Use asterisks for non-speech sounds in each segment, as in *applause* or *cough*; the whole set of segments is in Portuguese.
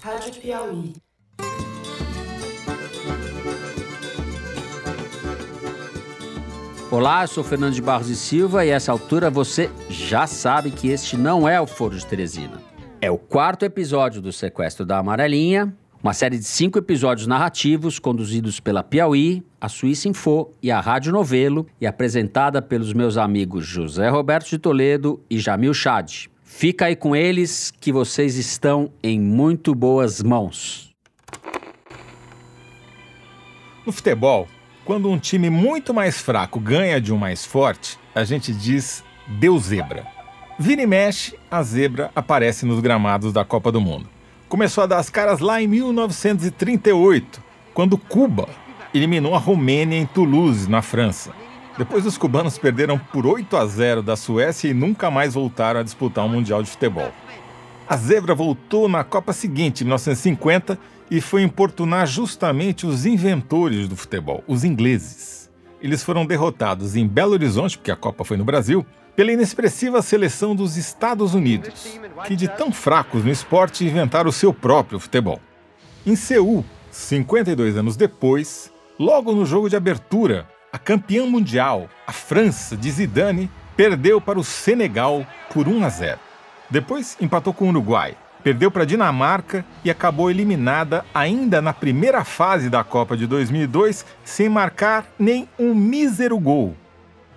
Rádio Piauí. Olá, eu sou Fernando de Barros e Silva e a essa altura você já sabe que este não é o Foro de Teresina. É o quarto episódio do Sequestro da Amarelinha, uma série de cinco episódios narrativos conduzidos pela Piauí, a Suíça Info e a Rádio Novelo e apresentada pelos meus amigos José Roberto de Toledo e Jamil Chad. Fica aí com eles que vocês estão em muito boas mãos. No futebol, quando um time muito mais fraco ganha de um mais forte, a gente diz deu zebra. Vira e mexe, a zebra aparece nos gramados da Copa do Mundo. Começou a dar as caras lá em 1938, quando Cuba eliminou a Romênia em Toulouse, na França. Depois os cubanos perderam por 8 a 0 da Suécia e nunca mais voltaram a disputar um Mundial de Futebol. A zebra voltou na Copa seguinte, 1950, e foi importunar justamente os inventores do futebol, os ingleses. Eles foram derrotados em Belo Horizonte, porque a Copa foi no Brasil, pela inexpressiva seleção dos Estados Unidos, que de tão fracos no esporte inventaram o seu próprio futebol. Em Seul, 52 anos depois, logo no jogo de abertura, a campeã mundial, a França de Zidane, perdeu para o Senegal por 1 a 0. Depois empatou com o Uruguai, perdeu para a Dinamarca e acabou eliminada ainda na primeira fase da Copa de 2002 sem marcar nem um mísero gol.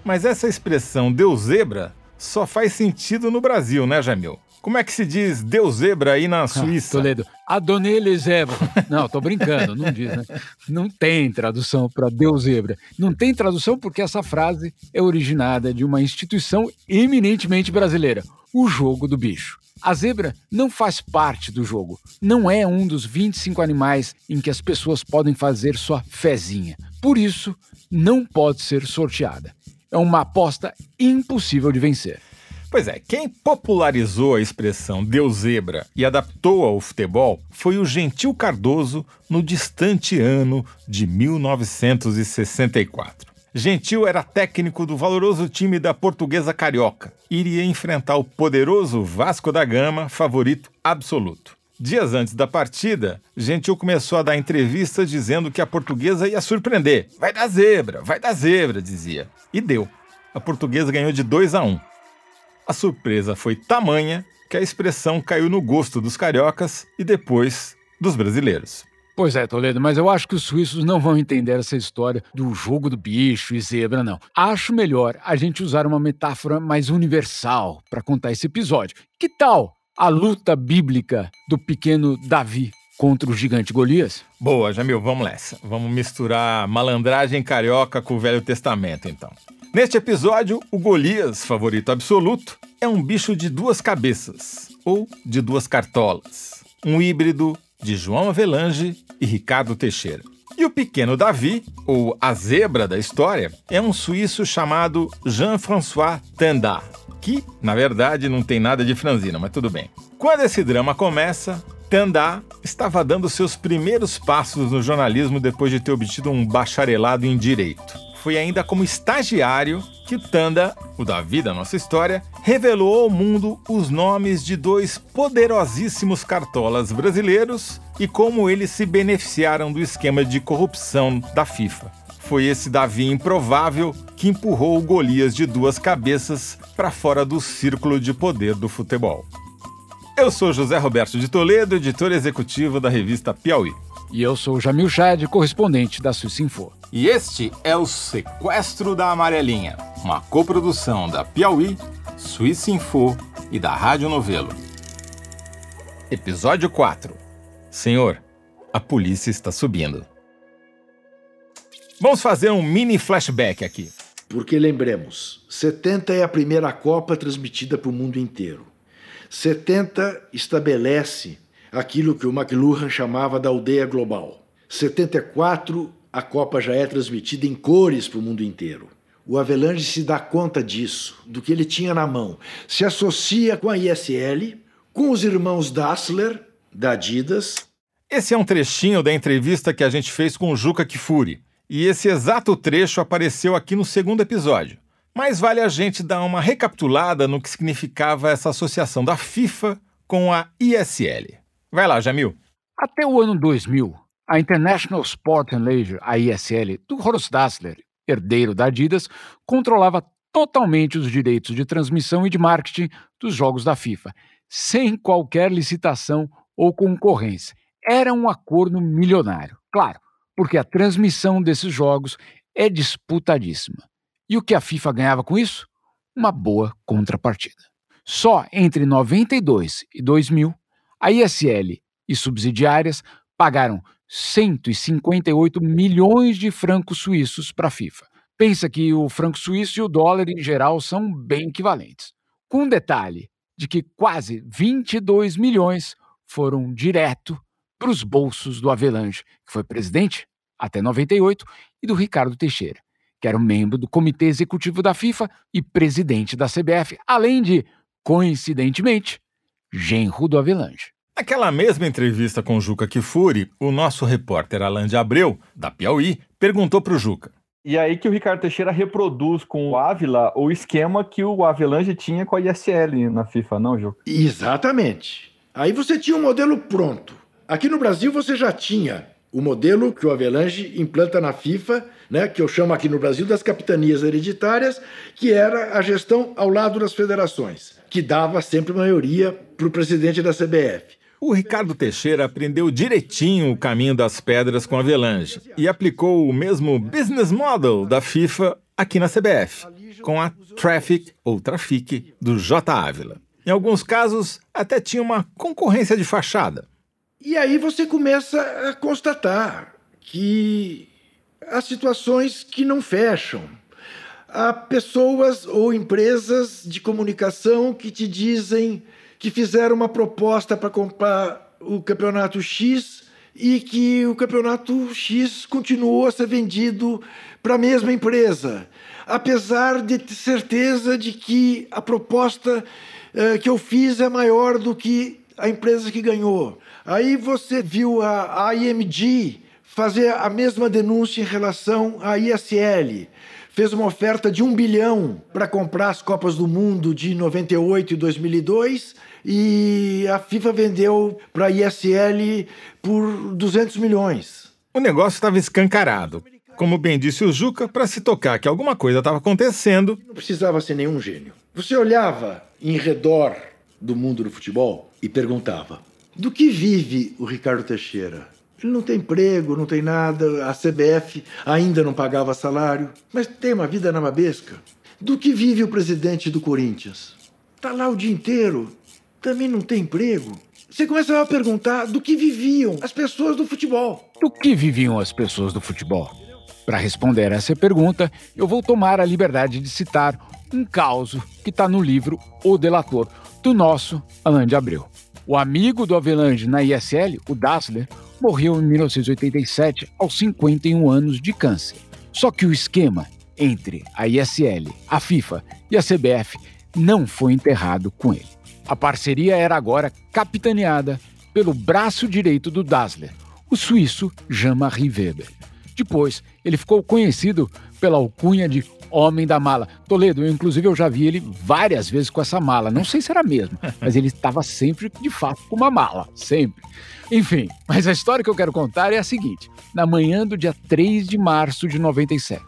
Mas essa expressão deu zebra só faz sentido no Brasil, né, Jamil? Como é que se diz deu zebra aí na Suíça? Ah, Toledo, adonele zebra. Não, tô brincando, não diz, né? Não tem tradução para deu zebra. Não tem tradução porque essa frase é originada de uma instituição eminentemente brasileira, o jogo do bicho. A zebra não faz parte do jogo. Não é um dos 25 animais em que as pessoas podem fazer sua fezinha. Por isso, não pode ser sorteada. É uma aposta impossível de vencer. Pois é, quem popularizou a expressão deu zebra e adaptou ao futebol foi o Gentil Cardoso no distante ano de 1964. Gentil era técnico do valoroso time da Portuguesa Carioca iria enfrentar o poderoso Vasco da Gama, favorito absoluto. Dias antes da partida, Gentil começou a dar entrevistas dizendo que a portuguesa ia surpreender. Vai dar zebra, vai dar zebra, dizia. E deu. A portuguesa ganhou de 2 a 1. A surpresa foi tamanha que a expressão caiu no gosto dos cariocas e depois dos brasileiros. Pois é, Toledo, mas eu acho que os suíços não vão entender essa história do jogo do bicho e zebra, não. Acho melhor a gente usar uma metáfora mais universal para contar esse episódio. Que tal a luta bíblica do pequeno Davi contra o gigante Golias? Boa, Jamil, vamos nessa. Vamos misturar malandragem carioca com o Velho Testamento, então. Neste episódio, o Golias, favorito absoluto, é um bicho de duas cabeças, ou de duas cartolas. Um híbrido de João Avelange e Ricardo Teixeira. E o pequeno Davi, ou a zebra da história, é um suíço chamado Jean-François Tendard, que, na verdade, não tem nada de franzina, mas tudo bem. Quando esse drama começa, Tendard estava dando seus primeiros passos no jornalismo depois de ter obtido um bacharelado em Direito foi ainda como estagiário que Tanda, o Davi da nossa história, revelou ao mundo os nomes de dois poderosíssimos cartolas brasileiros e como eles se beneficiaram do esquema de corrupção da FIFA. Foi esse Davi improvável que empurrou o Golias de duas cabeças para fora do círculo de poder do futebol. Eu sou José Roberto de Toledo, editor executivo da revista Piauí. E eu sou Jamil Chad, correspondente da Suíça Info. E este é o Sequestro da Amarelinha, uma coprodução da Piauí, Suíça Info e da Rádio Novelo. Episódio 4. Senhor, a polícia está subindo. Vamos fazer um mini flashback aqui. Porque lembremos, 70 é a primeira Copa transmitida para o mundo inteiro. 70 estabelece aquilo que o McLuhan chamava da aldeia global. 74 a Copa já é transmitida em cores para o mundo inteiro. O Avelange se dá conta disso, do que ele tinha na mão. Se associa com a ISL, com os irmãos Dassler, da Adidas. Esse é um trechinho da entrevista que a gente fez com o Juca Kifuri. E esse exato trecho apareceu aqui no segundo episódio. Mas vale a gente dar uma recapitulada no que significava essa associação da FIFA com a ISL. Vai lá, Jamil. Até o ano 2000, a International Sport and Leisure, a ISL, do Horst Dassler, herdeiro da Adidas, controlava totalmente os direitos de transmissão e de marketing dos jogos da FIFA, sem qualquer licitação ou concorrência. Era um acordo milionário, claro, porque a transmissão desses jogos é disputadíssima. E o que a FIFA ganhava com isso? Uma boa contrapartida. Só entre 92 e 2000, a ISL e subsidiárias pagaram 158 milhões de francos suíços para a FIFA. Pensa que o franco suíço e o dólar em geral são bem equivalentes. Com um detalhe de que quase 22 milhões foram direto para os bolsos do Avelange, que foi presidente até 98, e do Ricardo Teixeira, que era um membro do comitê executivo da FIFA e presidente da CBF, além de, coincidentemente, genro do Avelange. Naquela mesma entrevista com Juca Kifuri, o nosso repórter Alain de Abreu, da Piauí, perguntou para o Juca. E aí que o Ricardo Teixeira reproduz com o Ávila o esquema que o Avelange tinha com a ISL na FIFA, não, Juca? Exatamente. Aí você tinha um modelo pronto. Aqui no Brasil você já tinha o modelo que o Avelange implanta na FIFA, né, que eu chamo aqui no Brasil das capitanias hereditárias, que era a gestão ao lado das federações, que dava sempre maioria para o presidente da CBF. O Ricardo Teixeira aprendeu direitinho o caminho das pedras com a Avelange e aplicou o mesmo business model da FIFA aqui na CBF, com a Traffic ou Trafic do J. Ávila. Em alguns casos, até tinha uma concorrência de fachada. E aí você começa a constatar que há situações que não fecham. Há pessoas ou empresas de comunicação que te dizem que fizeram uma proposta para comprar o campeonato X e que o campeonato X continuou a ser vendido para a mesma empresa, apesar de ter certeza de que a proposta eh, que eu fiz é maior do que a empresa que ganhou. Aí você viu a IMG fazer a mesma denúncia em relação à ISL fez uma oferta de um bilhão para comprar as Copas do Mundo de 98 e 2002 e a FIFA vendeu para a ISL por 200 milhões. O negócio estava escancarado. Como bem disse o Juca, para se tocar que alguma coisa estava acontecendo. Não precisava ser nenhum gênio. Você olhava em redor do mundo do futebol e perguntava: do que vive o Ricardo Teixeira? Ele não tem emprego, não tem nada, a CBF ainda não pagava salário, mas tem uma vida na mabesca. Do que vive o presidente do Corinthians? Está lá o dia inteiro, também não tem emprego. Você começa a perguntar do que viviam as pessoas do futebol. Do que viviam as pessoas do futebol? Para responder essa pergunta, eu vou tomar a liberdade de citar um caos que está no livro O Delator, do nosso Alain de Abreu. O amigo do Avelange na ISL, o Dassler, morreu em 1987 aos 51 anos de câncer. Só que o esquema entre a ISL, a FIFA e a CBF não foi enterrado com ele. A parceria era agora capitaneada pelo braço direito do Dassler, o suíço Jean-Marie Weber. Depois, ele ficou conhecido pela alcunha de Homem da Mala. Toledo, eu, inclusive, eu já vi ele várias vezes com essa mala. Não sei se era mesmo, *laughs* mas ele estava sempre, de fato, com uma mala. Sempre. Enfim, mas a história que eu quero contar é a seguinte: na manhã do dia 3 de março de 97,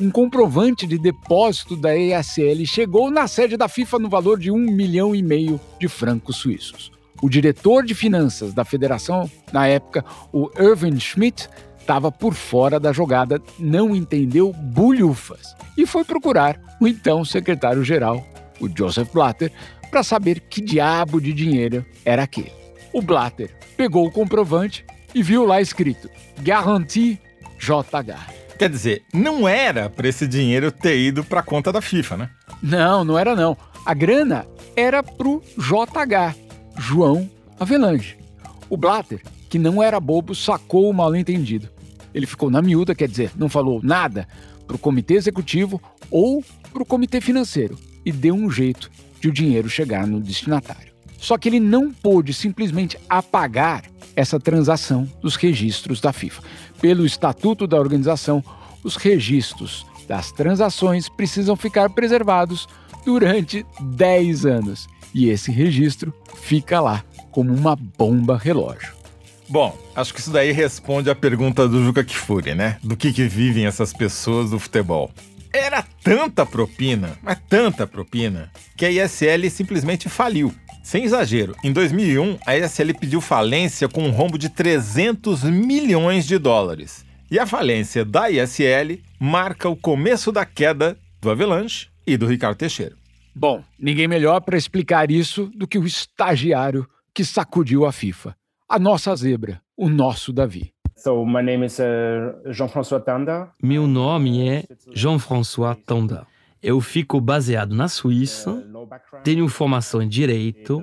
um comprovante de depósito da ESL chegou na sede da FIFA no valor de um milhão e meio de francos suíços. O diretor de finanças da federação, na época, o Irving Schmidt, estava por fora da jogada, não entendeu bulhufas e foi procurar o então secretário-geral, o Joseph Blatter, para saber que diabo de dinheiro era aquele. O Blatter pegou o comprovante e viu lá escrito Garantie JH. Quer dizer, não era para esse dinheiro ter ido para a conta da FIFA, né? Não, não era não. A grana era pro JH, João Avelange. O Blatter, que não era bobo, sacou o mal-entendido ele ficou na miúda, quer dizer, não falou nada para o comitê executivo ou para o comitê financeiro e deu um jeito de o dinheiro chegar no destinatário. Só que ele não pôde simplesmente apagar essa transação dos registros da FIFA. Pelo estatuto da organização, os registros das transações precisam ficar preservados durante 10 anos. E esse registro fica lá como uma bomba relógio. Bom, acho que isso daí responde a pergunta do Juca Kifuri, né? Do que, que vivem essas pessoas do futebol. Era tanta propina, mas tanta propina, que a ISL simplesmente faliu. Sem exagero, em 2001, a ISL pediu falência com um rombo de 300 milhões de dólares. E a falência da ISL marca o começo da queda do Avalanche e do Ricardo Teixeira. Bom, ninguém melhor para explicar isso do que o estagiário que sacudiu a FIFA. A nossa zebra, o nosso Davi. So my name is uh, Jean-François Tanda. Meu nome é Jean-François Tanda. Eu fico baseado na Suíça, tenho formação em direito,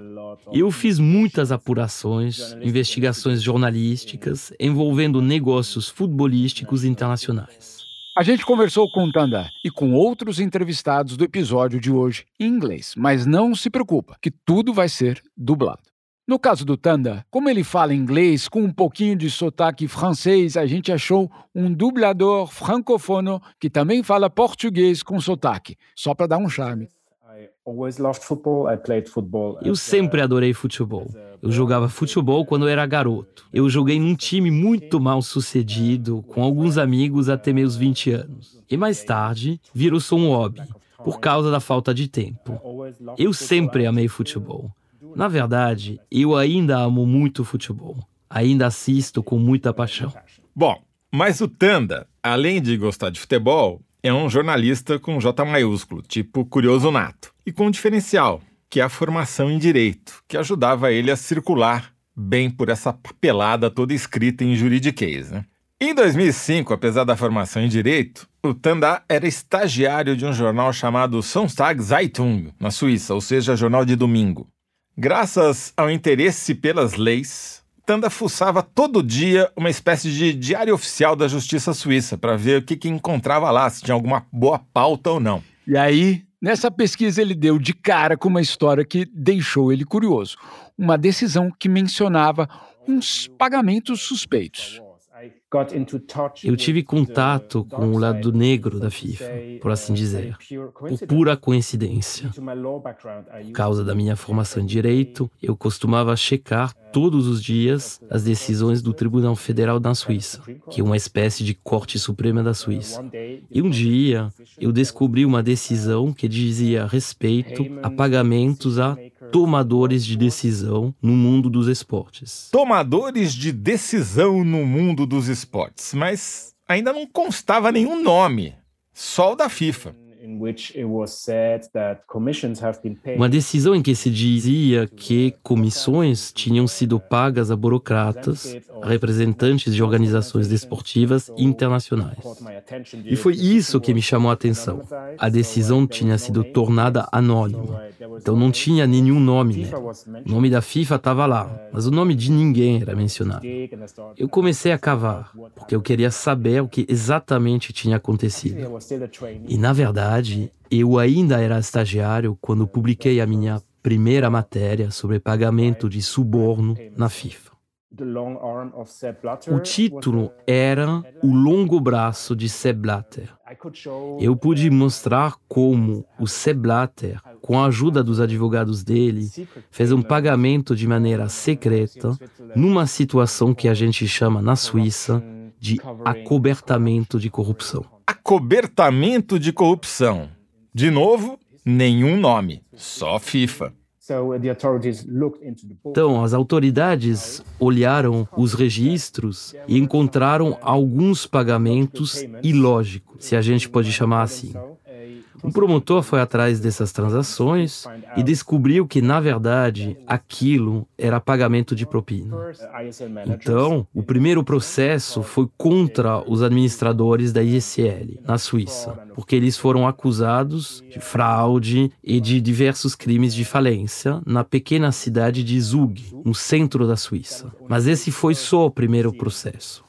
eu fiz muitas apurações, investigações jornalísticas envolvendo negócios futebolísticos internacionais. A gente conversou com o Tanda e com outros entrevistados do episódio de hoje em inglês, mas não se preocupa, que tudo vai ser dublado. No caso do Tanda, como ele fala inglês com um pouquinho de sotaque francês, a gente achou um dublador francofono que também fala português com sotaque, só para dar um charme. Eu sempre adorei futebol. Eu jogava futebol quando era garoto. Eu joguei num time muito mal sucedido, com alguns amigos até meus 20 anos. E mais tarde, virou só um hobby, por causa da falta de tempo. Eu sempre amei futebol. Na verdade, eu ainda amo muito futebol. Ainda assisto com muita paixão. Bom, mas o Tanda, além de gostar de futebol, é um jornalista com J maiúsculo, tipo curioso nato, e com um diferencial, que é a formação em direito, que ajudava ele a circular bem por essa papelada toda escrita em juridiquês. Né? Em 2005, apesar da formação em direito, o Tanda era estagiário de um jornal chamado Sonntag Zeitung, na Suíça, ou seja, jornal de domingo. Graças ao interesse pelas leis, Tanda fuçava todo dia uma espécie de diário oficial da justiça suíça para ver o que, que encontrava lá, se tinha alguma boa pauta ou não. E aí, nessa pesquisa, ele deu de cara com uma história que deixou ele curioso. Uma decisão que mencionava uns pagamentos suspeitos. Eu tive contato com o lado negro da FIFA, por assim dizer, por pura coincidência. Por causa da minha formação em direito, eu costumava checar todos os dias as decisões do Tribunal Federal da Suíça, que é uma espécie de Corte Suprema da Suíça. E um dia eu descobri uma decisão que dizia respeito a pagamentos a tomadores de decisão no mundo dos esportes. Tomadores de decisão no mundo dos esportes, mas ainda não constava nenhum nome, só o da FIFA. Uma decisão em que se dizia que comissões tinham sido pagas a burocratas, representantes de organizações desportivas internacionais. E foi isso que me chamou a atenção. A decisão tinha sido tornada anônima, então não tinha nenhum nome nela. O nome da FIFA estava lá, mas o nome de ninguém era mencionado. Eu comecei a cavar, porque eu queria saber o que exatamente tinha acontecido. E na verdade, verdade, eu ainda era estagiário quando publiquei a minha primeira matéria sobre pagamento de suborno na FIFA. O título era O Longo Braço de Sepp Blatter. Eu pude mostrar como o Sepp Blatter, com a ajuda dos advogados dele, fez um pagamento de maneira secreta numa situação que a gente chama na Suíça de acobertamento de corrupção acobertamento de corrupção. De novo, nenhum nome, só FIFA. Então, as autoridades olharam os registros e encontraram alguns pagamentos ilógicos, se a gente pode chamar assim. Um promotor foi atrás dessas transações e descobriu que, na verdade, aquilo era pagamento de propina. Então, o primeiro processo foi contra os administradores da ISL, na Suíça, porque eles foram acusados de fraude e de diversos crimes de falência na pequena cidade de Zug, no centro da Suíça. Mas esse foi só o primeiro processo.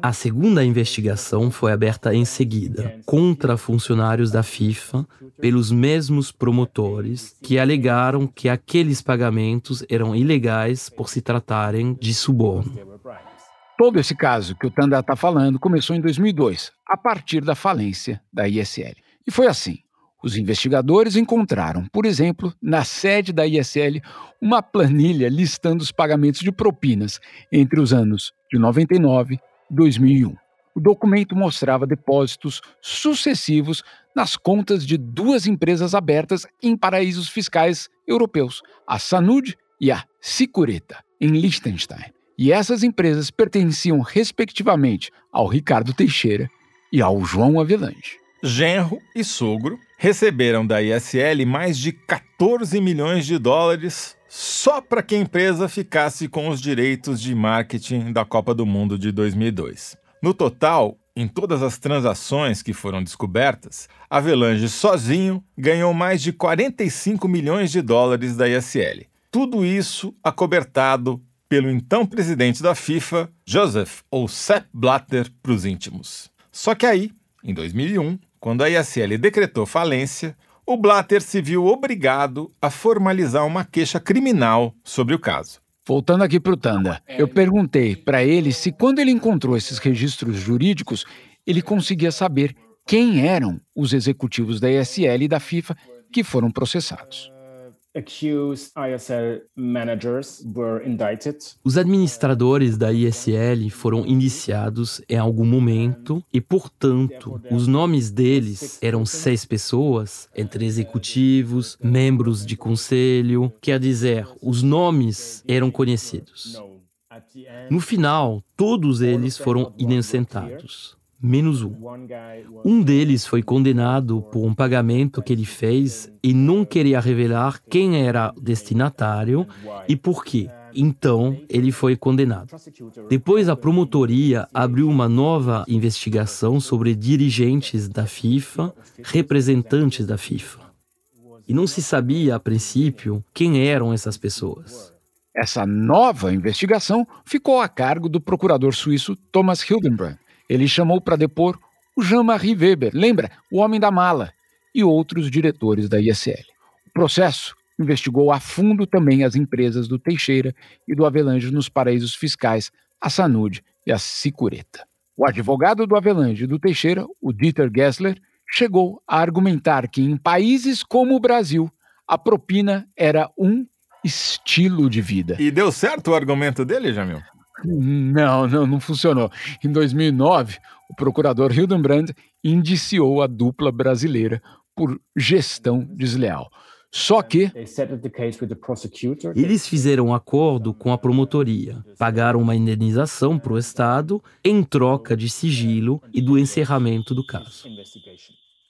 A segunda investigação foi aberta em seguida contra funcionários da FIFA pelos mesmos promotores que alegaram que aqueles pagamentos eram ilegais por se tratarem de suborno. Todo esse caso que o Tanda está falando começou em 2002, a partir da falência da ISL. E foi assim. Os investigadores encontraram, por exemplo, na sede da ISL, uma planilha listando os pagamentos de propinas entre os anos de 99 e 2001. O documento mostrava depósitos sucessivos nas contas de duas empresas abertas em paraísos fiscais europeus, a Sanud e a Sicureta, em Liechtenstein. E essas empresas pertenciam respectivamente ao Ricardo Teixeira e ao João Avelange. Genro e sogro receberam da ISL mais de 14 milhões de dólares só para que a empresa ficasse com os direitos de marketing da Copa do Mundo de 2002. No total, em todas as transações que foram descobertas, Avelange sozinho ganhou mais de 45 milhões de dólares da ISL. Tudo isso acobertado pelo então presidente da FIFA, Joseph ou Sepp Blatter para os íntimos. Só que aí, em 2001, quando a ISL decretou falência, o Blatter se viu obrigado a formalizar uma queixa criminal sobre o caso. Voltando aqui para o Tanda, eu perguntei para ele se quando ele encontrou esses registros jurídicos, ele conseguia saber quem eram os executivos da ESL e da FIFA que foram processados Os administradores da ISL foram indiciados em algum momento e, portanto, os nomes deles eram seis pessoas, entre executivos, membros de conselho, quer dizer, os nomes eram conhecidos. No. Final, todos eles foram inocentados menos um. Um deles foi condenado por um pagamento que ele fez e não queria revelar quem era o destinatário e por quê. Então, ele foi condenado. Depois, a promotoria abriu uma nova investigação sobre dirigentes da FIFA, representantes da FIFA. E não se sabia, a princípio, quem eram essas pessoas. Essa nova investigação ficou a cargo do procurador suíço Thomas Hildenbrand ele chamou para depor o Jean-Marie Weber, lembra? O homem da mala, e outros diretores da ISL. O processo investigou a fundo também as empresas do Teixeira e do Avelange nos paraísos fiscais, a Sanud e a Sicureta. O advogado do Avelange e do Teixeira, o Dieter Gessler, chegou a argumentar que em países como o Brasil, a propina era um estilo de vida. E deu certo o argumento dele, Jamil? Não, não, não funcionou. Em 2009, o procurador Hildenbrand indiciou a dupla brasileira por gestão desleal. Só que eles fizeram um acordo com a promotoria, pagaram uma indenização para o Estado em troca de sigilo e do encerramento do caso.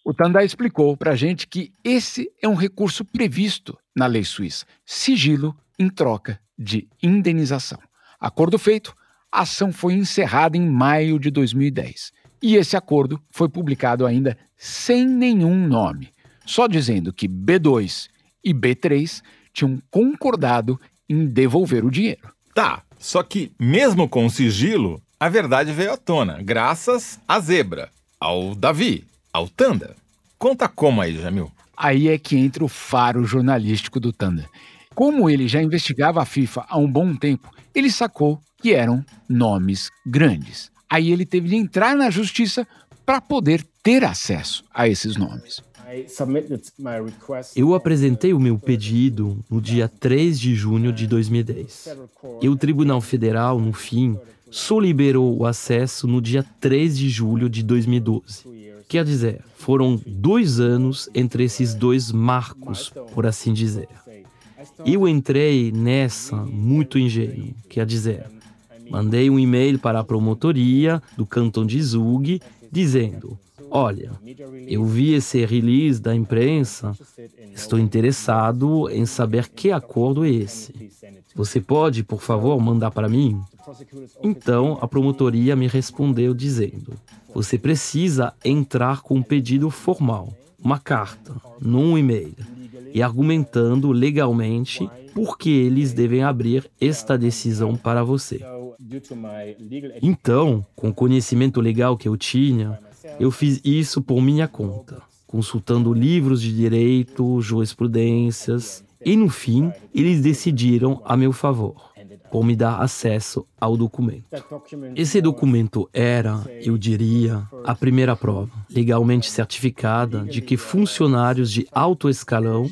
O Tandai explicou para a gente que esse é um recurso previsto na lei suíça: sigilo em troca de indenização. Acordo feito, a ação foi encerrada em maio de 2010. E esse acordo foi publicado ainda sem nenhum nome, só dizendo que B2 e B3 tinham concordado em devolver o dinheiro. Tá, só que mesmo com o sigilo, a verdade veio à tona, graças à Zebra, ao Davi, ao Tanda. Conta como aí, Jamil. Aí é que entra o faro jornalístico do Tanda. Como ele já investigava a FIFA há um bom tempo, ele sacou que eram nomes grandes. Aí ele teve de entrar na justiça para poder ter acesso a esses nomes. Eu apresentei o meu pedido no dia 3 de junho de 2010. E o Tribunal Federal, no fim, só liberou o acesso no dia 3 de julho de 2012. Quer dizer, foram dois anos entre esses dois marcos, por assim dizer. Eu entrei nessa muito ingênuo, quer dizer, mandei um e-mail para a promotoria do cantão de Zug dizendo: Olha, eu vi esse release da imprensa, estou interessado em saber que acordo é esse. Você pode, por favor, mandar para mim? Então a promotoria me respondeu dizendo: Você precisa entrar com um pedido formal, uma carta, não um e-mail e argumentando legalmente por que eles devem abrir esta decisão para você. Então, com o conhecimento legal que eu tinha, eu fiz isso por minha conta, consultando livros de direito, jurisprudências, e no fim, eles decidiram a meu favor. Por me dar acesso ao documento. Esse documento era, eu diria, a primeira prova, legalmente certificada, de que funcionários de alto escalão,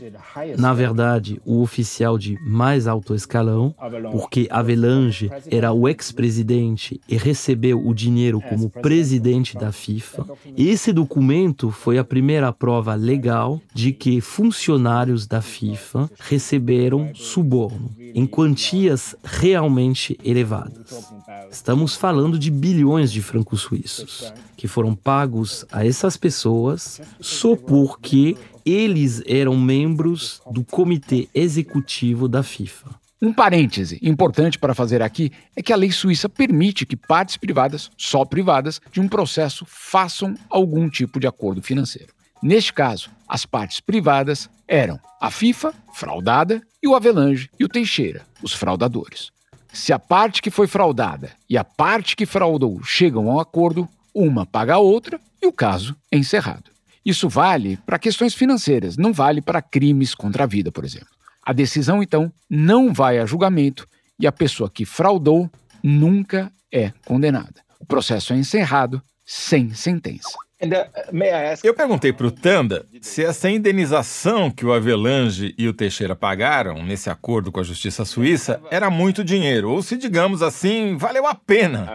na verdade, o oficial de mais alto escalão, porque Avelange era o ex-presidente e recebeu o dinheiro como presidente da FIFA, esse documento foi a primeira prova legal de que funcionários da FIFA receberam suborno em quantias realmente elevadas. Estamos falando de bilhões de francos suíços que foram pagos a essas pessoas só porque eles eram membros do comitê executivo da FIFA. Um parêntese importante para fazer aqui é que a lei suíça permite que partes privadas, só privadas, de um processo façam algum tipo de acordo financeiro. Neste caso, as partes privadas eram a FIFA, fraudada, e o Avelange e o Teixeira, os fraudadores. Se a parte que foi fraudada e a parte que fraudou chegam a um acordo, uma paga a outra e o caso é encerrado. Isso vale para questões financeiras, não vale para crimes contra a vida, por exemplo. A decisão, então, não vai a julgamento e a pessoa que fraudou nunca é condenada. O processo é encerrado sem sentença. Uh, Eu perguntei para o Tanda se essa indenização que o Avelange e o Teixeira pagaram nesse acordo com a justiça suíça era muito dinheiro, ou se, digamos assim, valeu a pena.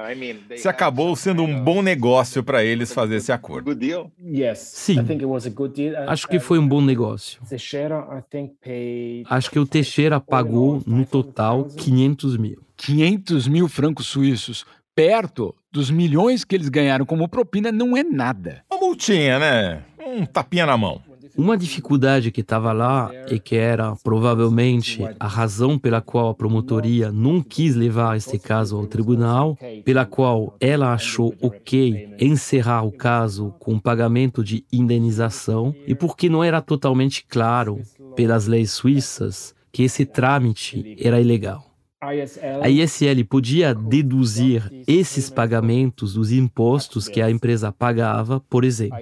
Uh, se acabou sendo um bom negócio para eles fazer esse acordo. Sim, acho que foi um bom negócio. Acho que o Teixeira pagou, no total, 500 mil. 500 mil francos suíços perto dos milhões que eles ganharam como propina não é nada. Uma multinha, né? Um tapinha na mão. Uma dificuldade que estava lá e que era provavelmente a razão pela qual a promotoria não quis levar este caso ao tribunal, pela qual ela achou ok encerrar o caso com pagamento de indenização e porque não era totalmente claro pelas leis suíças que esse trâmite era ilegal. A ISL podia deduzir esses pagamentos dos impostos que a empresa pagava, por exemplo.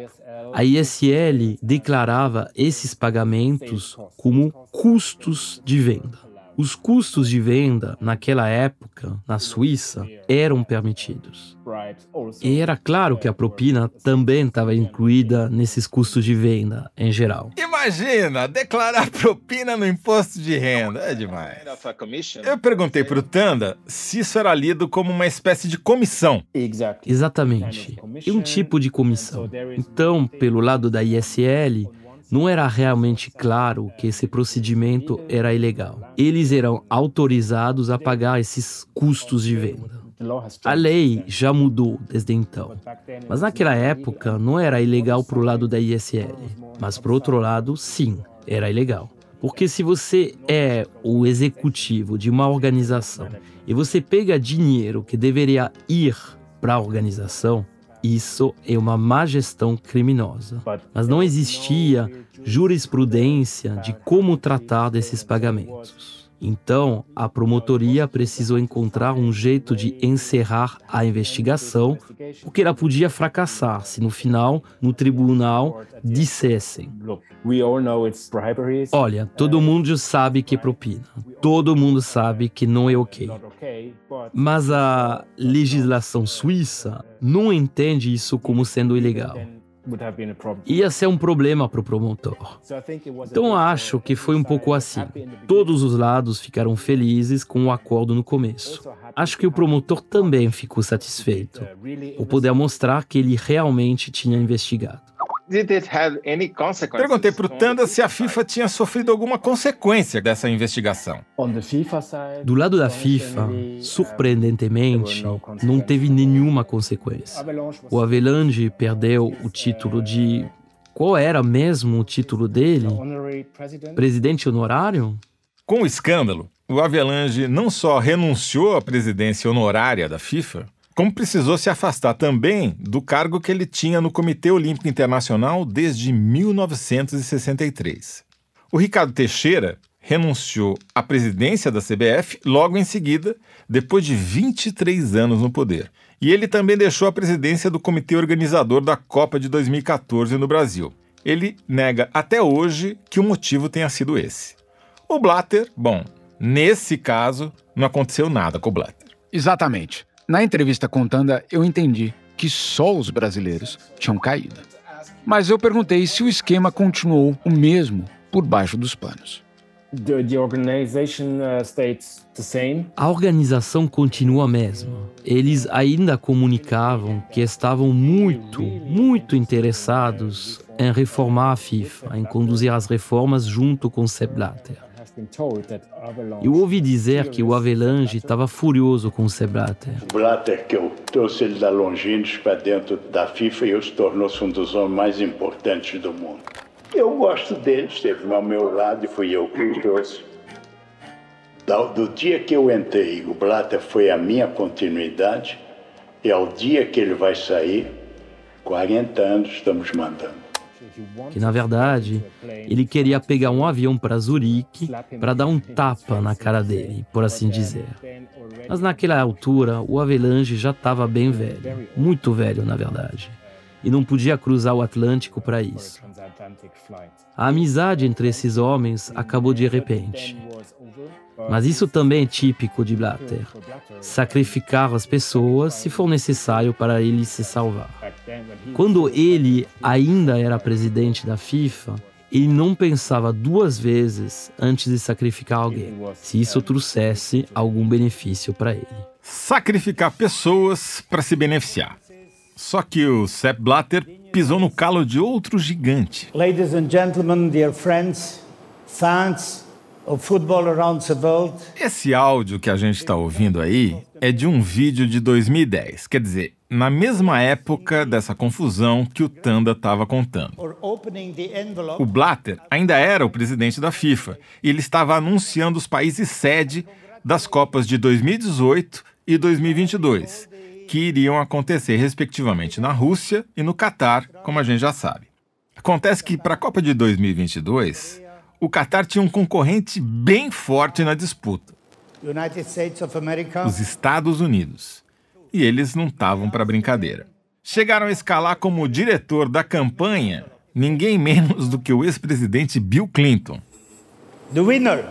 A ISL declarava esses pagamentos como custos de venda. Os custos de venda naquela época, na Suíça, eram permitidos. E era claro que a propina também estava incluída nesses custos de venda em geral. Imagina, declarar *laughs* propina no imposto de renda, é demais. Eu perguntei para o Tanda se isso era lido como uma espécie de comissão. Exatamente, é um tipo de comissão. Então, pelo lado da ISL, não era realmente claro que esse procedimento era ilegal. Eles eram autorizados a pagar esses custos de venda. A lei já mudou desde então, mas naquela época não era ilegal para o lado da ISL, mas para outro lado, sim, era ilegal. Porque se você é o executivo de uma organização e você pega dinheiro que deveria ir para a organização, isso é uma má gestão criminosa. Mas não existia jurisprudência de como tratar desses pagamentos. Então, a promotoria precisou encontrar um jeito de encerrar a investigação, porque ela podia fracassar se no final, no tribunal, dissessem: Olha, todo mundo sabe que é propina, todo mundo sabe que não é ok. Mas a legislação suíça não entende isso como sendo ilegal ia ser um problema para o promotor. Então acho que foi um pouco assim. Todos os lados ficaram felizes com o acordo no começo. Acho que o promotor também ficou satisfeito por poder mostrar que ele realmente tinha investigado. Perguntei para o Tanda se a FIFA tinha sofrido alguma consequência dessa investigação. Do lado da FIFA, surpreendentemente, não teve nenhuma consequência. O Avelange perdeu o título de. Qual era mesmo o título dele? Presidente honorário? Com o escândalo, o Avelange não só renunciou à presidência honorária da FIFA, como precisou se afastar também do cargo que ele tinha no Comitê Olímpico Internacional desde 1963. O Ricardo Teixeira renunciou à presidência da CBF logo em seguida, depois de 23 anos no poder. E ele também deixou a presidência do comitê organizador da Copa de 2014 no Brasil. Ele nega até hoje que o motivo tenha sido esse. O Blatter, bom, nesse caso, não aconteceu nada com o Blatter. Exatamente. Na entrevista com Tanda, eu entendi que só os brasileiros tinham caído. Mas eu perguntei se o esquema continuou o mesmo por baixo dos panos. The, the organization uh, states the same. A organização continua a mesma. Eles ainda comunicavam que estavam muito, muito interessados em reformar a FIFA, em conduzir as reformas junto com Sepp Blatter. Eu ouvi dizer que o Avelange estava furioso com o Sepp Blatter. O Blatter, que eu trouxe ele da Longines para dentro da FIFA e hoje tornou-se um dos homens mais importantes do mundo. Eu gosto dele, esteve ao meu lado e fui eu que o trouxe. Do dia que eu entrei, o Blatter foi a minha continuidade e ao dia que ele vai sair, 40 anos estamos mandando. Que na verdade ele queria pegar um avião para Zurique para dar um tapa na cara dele, por assim dizer. Mas naquela altura o Avelange já estava bem velho, muito velho na verdade, e não podia cruzar o Atlântico para isso. A amizade entre esses homens acabou de repente. Mas isso também é típico de Blatter. Sacrificar as pessoas se for necessário para ele se salvar. Quando ele ainda era presidente da FIFA, ele não pensava duas vezes antes de sacrificar alguém, se isso trouxesse algum benefício para ele. Sacrificar pessoas para se beneficiar. Só que o Sepp Blatter pisou no calo de outro gigante. Ladies and gentlemen, dear friends, fans Esse áudio que a gente está ouvindo aí é de um vídeo de 2010, quer dizer, na mesma época dessa confusão que o Tanda estava contando. O Blatter ainda era o presidente da FIFA e ele estava anunciando os países sede das Copas de 2018 e 2022, que iriam acontecer respectivamente na Rússia e no Catar, como a gente já sabe. Acontece que para a Copa de 2022, o Catar tinha um concorrente bem forte na disputa, os Estados Unidos. E eles não estavam para brincadeira. Chegaram a escalar como diretor da campanha ninguém menos do que o ex-presidente Bill Clinton. the winner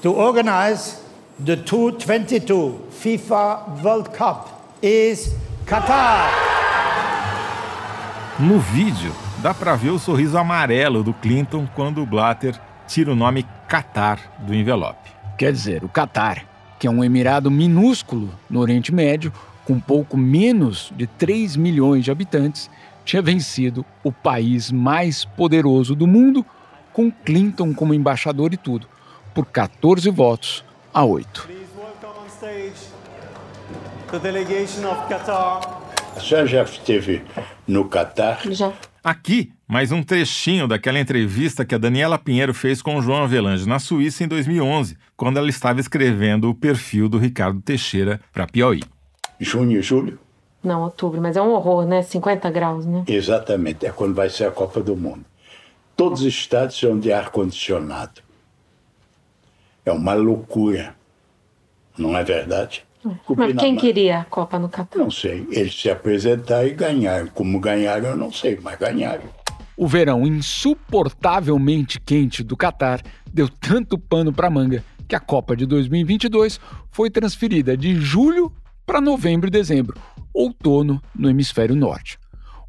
to organize the 2022 FIFA World Cup is Qatar. No vídeo, dá para ver o sorriso amarelo do Clinton quando o Blatter tira o nome Qatar do envelope. Quer dizer, o Catar, que é um emirado minúsculo no Oriente Médio, com pouco menos de 3 milhões de habitantes, tinha vencido o país mais poderoso do mundo, com Clinton como embaixador e tudo, por 14 votos a 8. Please welcome on stage the delegation of Qatar. A senhora já esteve no Catar? Já. Aqui, mais um trechinho daquela entrevista que a Daniela Pinheiro fez com o João Avelange na Suíça em 2011, quando ela estava escrevendo o perfil do Ricardo Teixeira para Piauí. Junho e julho? Não, outubro, mas é um horror, né? 50 graus, né? Exatamente, é quando vai ser a Copa do Mundo. Todos os estádios são de ar-condicionado. É uma loucura. Não é verdade? Mas quem queria a Copa no Catar? Não sei. Eles se apresentaram e ganharam. Como ganharam, eu não sei, mas ganharam. O verão insuportavelmente quente do Catar deu tanto pano para manga que a Copa de 2022 foi transferida de julho para novembro e dezembro, outono no hemisfério norte.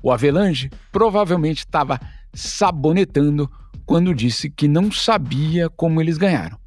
O Avelange provavelmente estava sabonetando quando disse que não sabia como eles ganharam.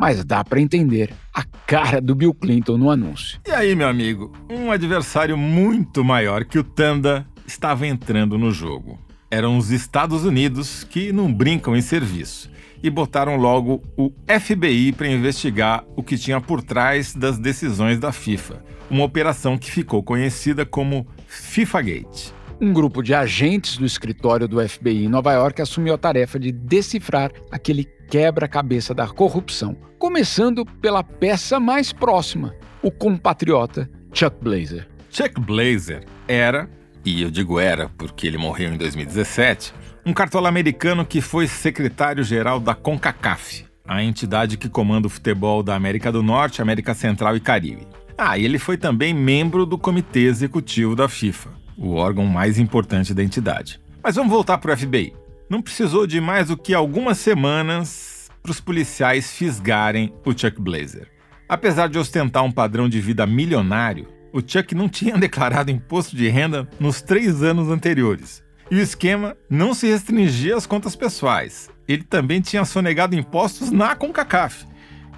Mas dá para entender a cara do Bill Clinton no anúncio. E aí, meu amigo, um adversário muito maior que o Tanda estava entrando no jogo. Eram os Estados Unidos que não brincam em serviço e botaram logo o FBI para investigar o que tinha por trás das decisões da FIFA, uma operação que ficou conhecida como FIFAgate. Um grupo de agentes do escritório do FBI em Nova York assumiu a tarefa de decifrar aquele quebra-cabeça da corrupção, começando pela peça mais próxima, o compatriota Chuck Blazer. Chuck Blazer era, e eu digo era porque ele morreu em 2017, um cartola americano que foi secretário-geral da CONCACAF, a entidade que comanda o futebol da América do Norte, América Central e Caribe. Ah, e ele foi também membro do Comitê Executivo da FIFA, o órgão mais importante da entidade. Mas vamos voltar para o FBI. Não precisou de mais do que algumas semanas para os policiais fisgarem o Chuck Blazer. Apesar de ostentar um padrão de vida milionário, o Chuck não tinha *laughs* declarado imposto de renda nos três anos anteriores. E o esquema não se restringia às contas pessoais. Ele também tinha sonegado impostos na CONCACAF.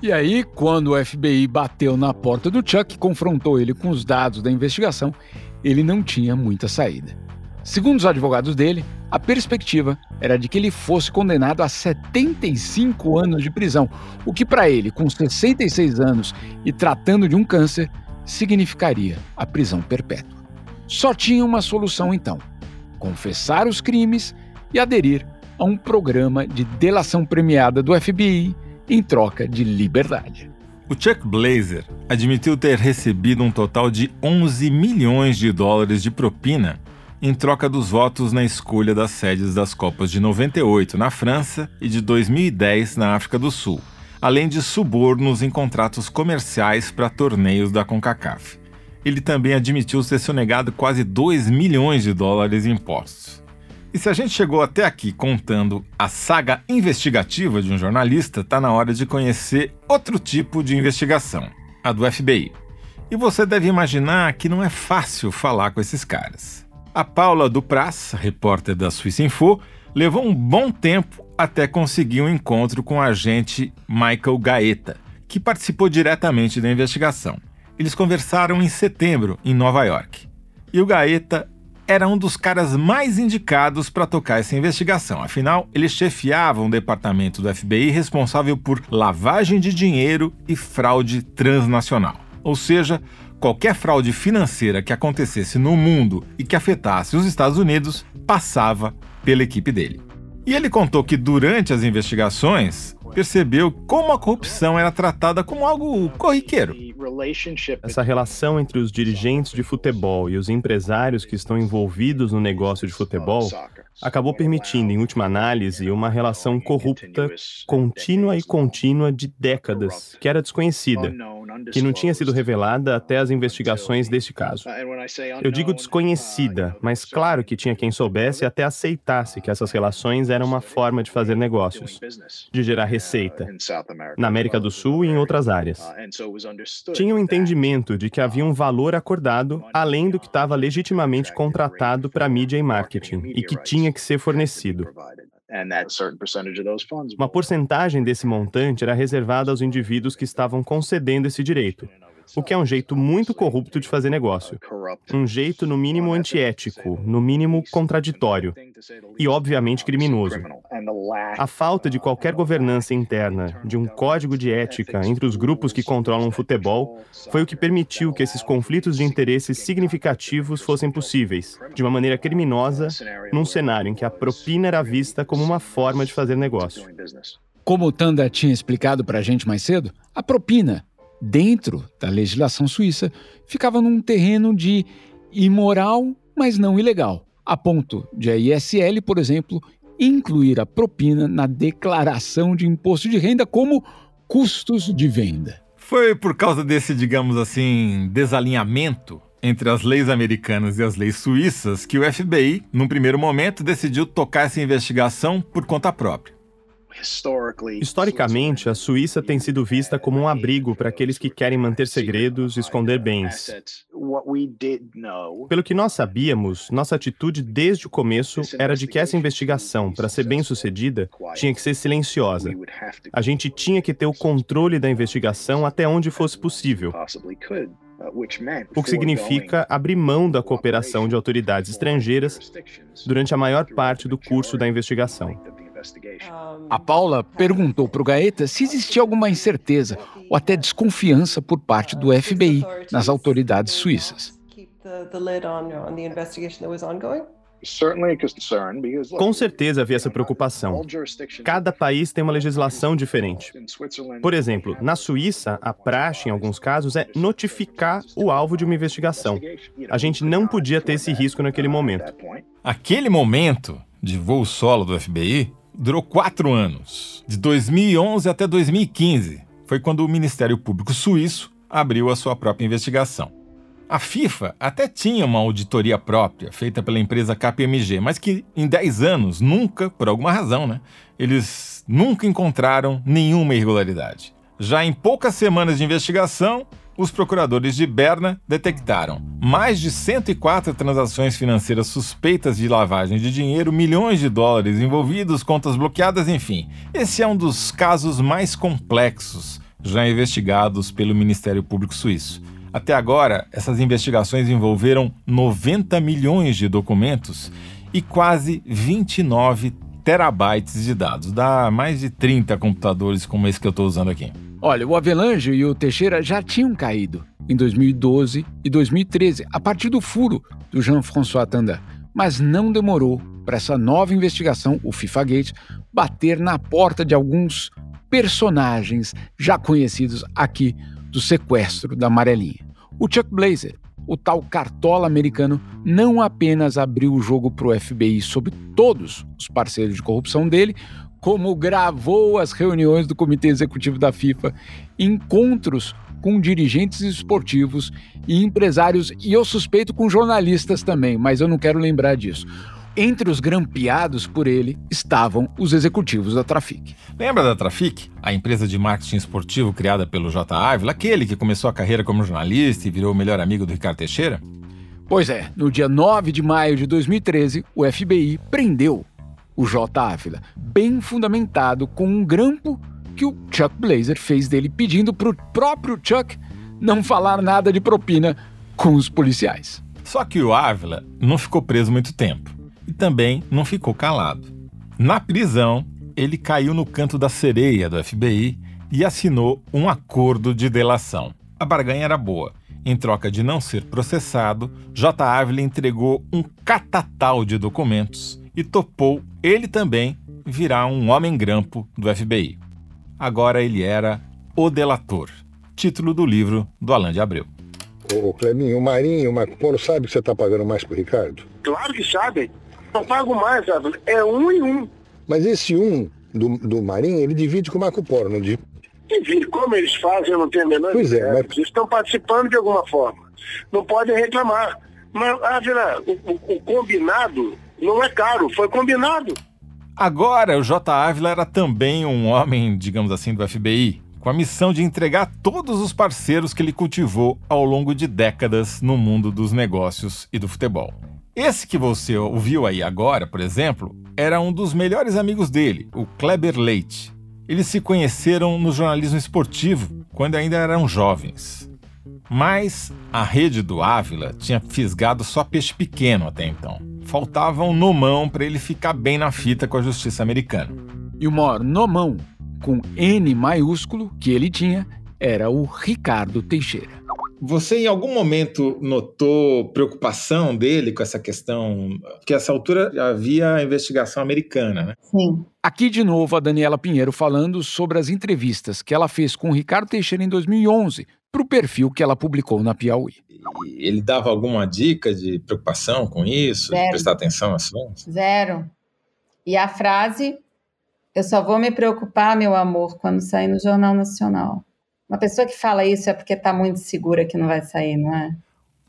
E aí, quando o FBI bateu na porta do Chuck e confrontou ele com os dados da investigação, ele não tinha muita saída. Segundo os advogados dele, a perspectiva era de que ele fosse condenado a 75 anos de prisão, o que para ele, com 66 anos e tratando de um câncer, significaria a prisão perpétua. Só tinha uma solução então: confessar os crimes e aderir a um programa de delação premiada do FBI em troca de liberdade. O Chuck Blazer admitiu ter recebido um total de 11 milhões de dólares de propina em troca dos votos na escolha das sedes das Copas de 98 na França e de 2010 na África do Sul, além de subornos em contratos comerciais para torneios da CONCACAF. Ele também admitiu ter sonegado quase 2 milhões de dólares em impostos. E se a gente chegou até aqui contando a saga investigativa de um jornalista, tá na hora de conhecer outro tipo de investigação, a do FBI. E você deve imaginar que não é fácil falar com esses caras. A Paula Dupras, repórter da Suíça Info, levou um bom tempo até conseguir um encontro com o agente Michael Gaeta, que participou diretamente da investigação. Eles conversaram em setembro, em Nova York. E o Gaeta era um dos caras mais indicados para tocar essa investigação. Afinal, ele chefiava um departamento do FBI responsável por lavagem de dinheiro e fraude transnacional. Ou seja, qualquer fraude financeira que acontecesse no mundo e que afetasse os Estados Unidos passava pela equipe dele. E ele contou que durante as investigações percebeu como a corrupção era tratada como algo corriqueiro. Essa relação entre os dirigentes de futebol e os empresários que estão envolvidos no negócio de futebol acabou permitindo, em última análise, uma relação corrupta, contínua e contínua de décadas, que era desconhecida, que não tinha sido revelada até as investigações deste caso. Eu digo desconhecida, mas claro que tinha quem soubesse e até aceitasse que essas relações eram uma forma de fazer negócios, de gerar receita, na América do Sul e em outras áreas. Tinha o um entendimento de que havia um valor acordado além do que estava legitimamente contratado para mídia e marketing, e que tinha tinha que ser fornecido. Uma porcentagem desse montante era reservada aos indivíduos que estavam concedendo esse direito, o que é um jeito muito corrupto de fazer negócio. Um jeito, no mínimo, antiético, no mínimo, contraditório e, obviamente, criminoso. A falta de qualquer governança interna, de um código de ética entre os grupos que controlam o futebol, foi o que permitiu que esses conflitos de interesses significativos fossem possíveis, de uma maneira criminosa, num cenário em que a propina era vista como uma forma de fazer negócio. Como o Tanda tinha explicado para a gente mais cedo, a propina dentro da legislação suíça, ficava num terreno de imoral, mas não ilegal, a ponto de a ISL, por exemplo, incluir a propina na declaração de imposto de renda como custos de venda. Foi por causa desse, digamos assim, desalinhamento entre as leis americanas e as leis suíças que o FBI, num primeiro momento, decidiu tocar essa investigação por conta própria. Historicamente, a Suíça tem sido vista como um abrigo para aqueles que querem manter segredos e esconder bens. Pelo que nós sabíamos, nossa atitude desde o começo era de que essa investigação, para ser bem sucedida, tinha que ser silenciosa. A gente tinha que ter o controle da investigação até onde fosse possível. O que significa abrir mão da cooperação de autoridades estrangeiras durante a maior parte do curso da investigação. A Paula perguntou para o Gaeta se existia alguma incerteza ou até desconfiança por parte do FBI nas autoridades suíças. Com certeza havia essa preocupação. Cada país tem uma legislação diferente. Por exemplo, na Suíça, a praxe, em alguns casos, é notificar o alvo de uma investigação. A gente não podia ter esse risco naquele momento. Aquele momento de voo solo do FBI durou quatro anos, de 2011 até 2015. Foi quando o Ministério Público Suíço abriu a sua própria investigação. A FIFA até tinha uma auditoria própria, feita pela empresa KPMG, mas que em 10 anos nunca, por alguma razão, né, eles nunca encontraram nenhuma irregularidade. Já em poucas semanas de investigação, os procuradores de Berna detectaram mais de 104 transações financeiras suspeitas de lavagem de dinheiro, milhões de dólares envolvidos, contas bloqueadas, enfim. Esse é um dos casos mais complexos já investigados pelo Ministério Público Suíço. Até agora, essas investigações envolveram 90 milhões de documentos e quase 29 terabytes de dados. Dá mais de 30 computadores como esse que eu estou usando aqui. Olha, o Avelange e o Teixeira já tinham caído em 2012 e 2013, a partir do furo do Jean-François Tanda. Mas não demorou para essa nova investigação, o FIFA Gate, bater na porta de alguns personagens já conhecidos aqui do sequestro da Amarelinha. O Chuck Blazer, o tal cartola americano, não apenas abriu o jogo para o FBI sobre todos os parceiros de corrupção dele, como gravou as reuniões do Comitê Executivo da FIFA, encontros com dirigentes esportivos e empresários, e eu suspeito com jornalistas também, mas eu não quero lembrar disso. Entre os grampeados por ele estavam os executivos da Trafic. Lembra da Trafic? A empresa de marketing esportivo criada pelo J. Ávila, aquele que começou a carreira como jornalista e virou o melhor amigo do Ricardo Teixeira? Pois é, no dia 9 de maio de 2013, o FBI prendeu o J. Ávila, bem fundamentado com um grampo que o Chuck Blazer fez dele, pedindo para o próprio Chuck não falar nada de propina com os policiais. Só que o Ávila não ficou preso muito tempo e também não ficou calado. Na prisão, ele caiu no canto da sereia do FBI e assinou um acordo de delação. A barganha era boa. Em troca de não ser processado, J. Ávila entregou um catatal de documentos e topou ele também virar um homem grampo do FBI. Agora ele era O Delator, título do livro do Alain de Abreu. Ô, Cleminho, o Marinho, o Marco Polo sabe que você está pagando mais pro Ricardo? Claro que sabe. Não pago mais, Ávila. É um e um. Mas esse um do, do Marinho, ele divide com o Marco Polo, não divide? Divide. Como eles fazem, eu não tenho a menor Pois é, ideia. mas- Eles estão participando de alguma forma. Não podem reclamar. Mas, Ávila, o, o- o combinado não é caro. Foi combinado. Agora, o J. Ávila era também um homem, digamos assim, do FBI, com a missão de entregar todos os parceiros que ele cultivou ao longo de décadas no mundo dos negócios e do futebol. Esse que você ouviu aí agora, por exemplo, era um dos melhores amigos dele, o Kleber Leite. Eles se conheceram no jornalismo esportivo quando ainda eram jovens. Mas a rede do Ávila tinha fisgado só peixe pequeno até então. Faltava um nomão para ele ficar bem na fita com a justiça americana. E o maior nomão, com N maiúsculo, que ele tinha, era o Ricardo Teixeira. Você em algum momento notou preocupação dele com essa questão? Porque essa altura já havia a investigação americana, né? Sim. Aqui de novo a Daniela Pinheiro falando sobre as entrevistas que ela fez com o Ricardo Teixeira em 2011 para o perfil que ela publicou na Piauí. Ele dava alguma dica de preocupação com isso, de Zero. prestar atenção assim? Zero. E a frase: Eu só vou me preocupar, meu amor, quando sair no Jornal Nacional. Uma pessoa que fala isso é porque está muito segura que não vai sair, não é?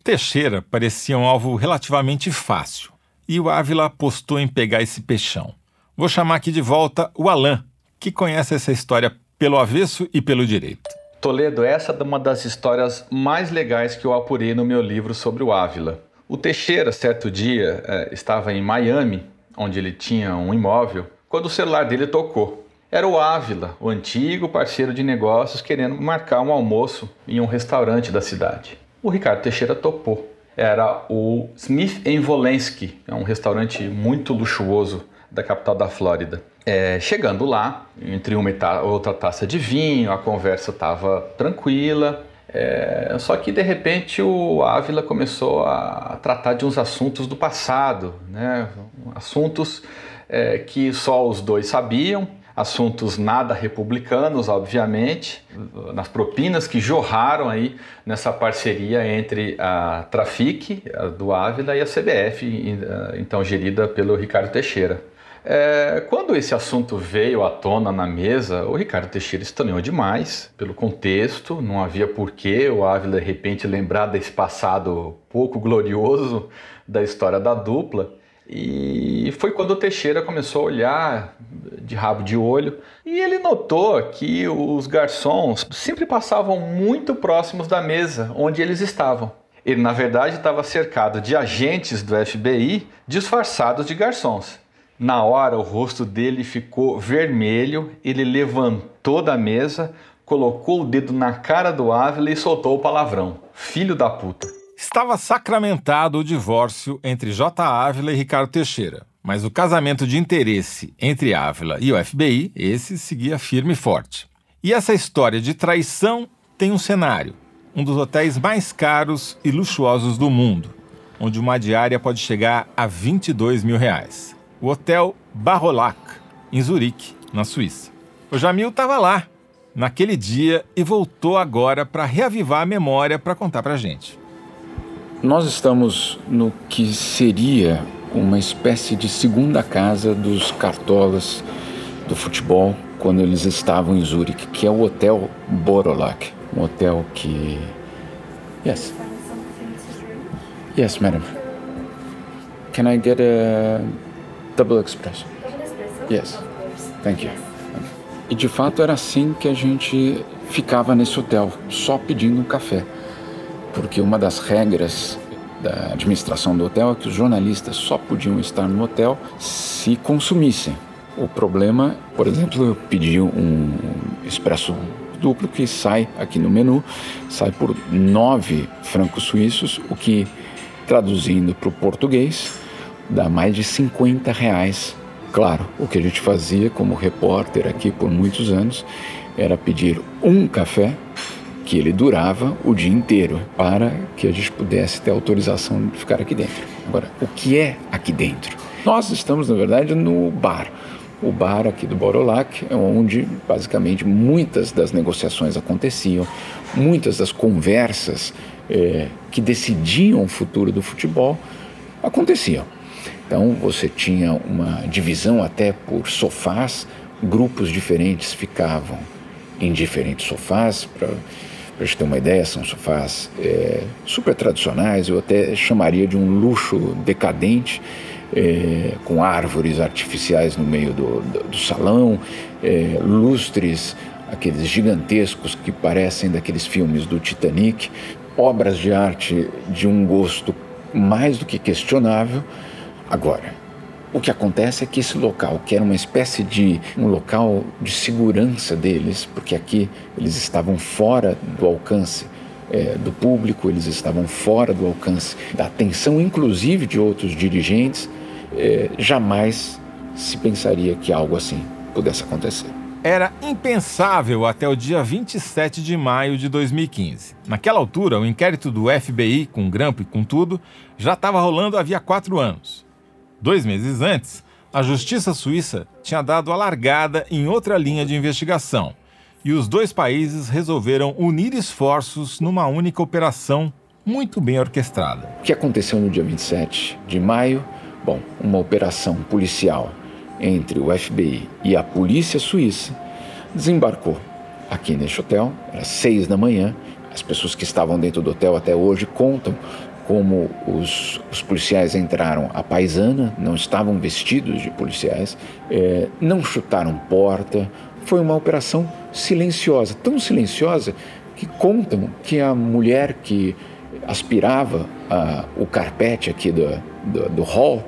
Teixeira parecia um alvo relativamente fácil, e o Ávila apostou em pegar esse peixão. Vou chamar aqui de volta o Alain, que conhece essa história pelo avesso e pelo direito. Toledo, essa é uma das histórias mais legais que eu apurei no meu livro sobre o Ávila. O Teixeira, certo dia, eh, estava em Miami, onde ele tinha um imóvel, quando o celular dele tocou. Era o Ávila, o antigo parceiro de negócios, querendo marcar um almoço em um restaurante da cidade. O Ricardo Teixeira topou. Era o Smith Volensky, é um restaurante muito luxuoso da capital da Flórida. É, chegando lá, entre uma e ta- outra taça de vinho, a conversa estava tranquila. é, só que de repente o Ávila começou a tratar de uns assuntos do passado, né? assuntos é, que só os dois sabiam, assuntos nada republicanos, obviamente, nas propinas que jorraram aí nessa parceria entre a Trafic, a do Ávila, e a CBF, então gerida pelo Ricardo Teixeira. É, quando esse assunto veio à tona na mesa, o Ricardo Teixeira estranhou demais pelo contexto, não havia porquê o Ávila de repente lembrar desse passado pouco glorioso da história da dupla. E foi quando o Teixeira começou a olhar de rabo de olho, e ele notou que os garçons sempre passavam muito próximos da mesa onde eles estavam. Ele, na verdade, estava cercado de agentes do FBI disfarçados de garçons. Na hora, o rosto dele ficou vermelho, ele levantou da mesa, colocou o dedo na cara do Ávila e soltou o palavrão: Filho da puta. Estava sacramentado o divórcio entre J. Ávila e Ricardo Teixeira, mas o casamento de interesse entre Ávila e o FBI, esse seguia firme e forte. E essa história de traição tem um cenário, um dos hotéis mais caros e luxuosos do mundo, onde uma diária pode chegar a 22 mil reais. O Hotel Barrolac, em Zurique, na Suíça. O Jamil estava lá, naquele dia, e voltou agora para reavivar a memória para contar para gente. Nós estamos no que seria uma espécie de segunda casa dos cartolas do futebol quando eles estavam em Zurique, que é o Hotel Borolac, um hotel que Yes. Yes, madam. Can I get a double expresso? Yes. Thank you. E de fato era assim que a gente ficava nesse hotel, só pedindo um café porque uma das regras da administração do hotel é que os jornalistas só podiam estar no hotel se consumissem. O problema, por exemplo, eu pedi um expresso duplo que sai aqui no menu, sai por nove francos suíços, o que traduzindo para o português dá mais de 50 reais. Claro, o que a gente fazia como repórter aqui por muitos anos era pedir um café que ele durava o dia inteiro para que a gente pudesse ter autorização de ficar aqui dentro. Agora, o que é aqui dentro? Nós estamos, na verdade, no bar. O bar aqui do Borolac é onde, basicamente, muitas das negociações aconteciam, muitas das conversas é, que decidiam o futuro do futebol aconteciam. Então, você tinha uma divisão até por sofás, grupos diferentes ficavam em diferentes sofás para a gente ter uma ideia, são sofás é, super tradicionais, eu até chamaria de um luxo decadente, é, com árvores artificiais no meio do, do, do salão, é, lustres, aqueles gigantescos que parecem daqueles filmes do Titanic, obras de arte de um gosto mais do que questionável. Agora, o que acontece é que esse local, que era uma espécie de um local de segurança deles, porque aqui eles estavam fora do alcance é, do público, eles estavam fora do alcance da atenção, inclusive de outros dirigentes, é, jamais se pensaria que algo assim pudesse acontecer. Era impensável até o dia 27 de maio de 2015. Naquela altura, o inquérito do FBI, com grampo e com tudo, já estava rolando havia quatro anos. Dois meses antes, a justiça suíça tinha dado a largada em outra linha de investigação e os dois países resolveram unir esforços numa única operação muito bem orquestrada. O que aconteceu no dia 27 de maio? Bom, uma operação policial entre o FBI e a polícia suíça desembarcou aqui neste hotel, era seis da manhã. As pessoas que estavam dentro do hotel até hoje contam como os, os, policiais entraram à paisana, não estavam vestidos de policiais, é, não chutaram porta. Foi uma operação silenciosa, tão silenciosa que contam que a mulher que aspirava a, o carpete aqui do, do, do hall,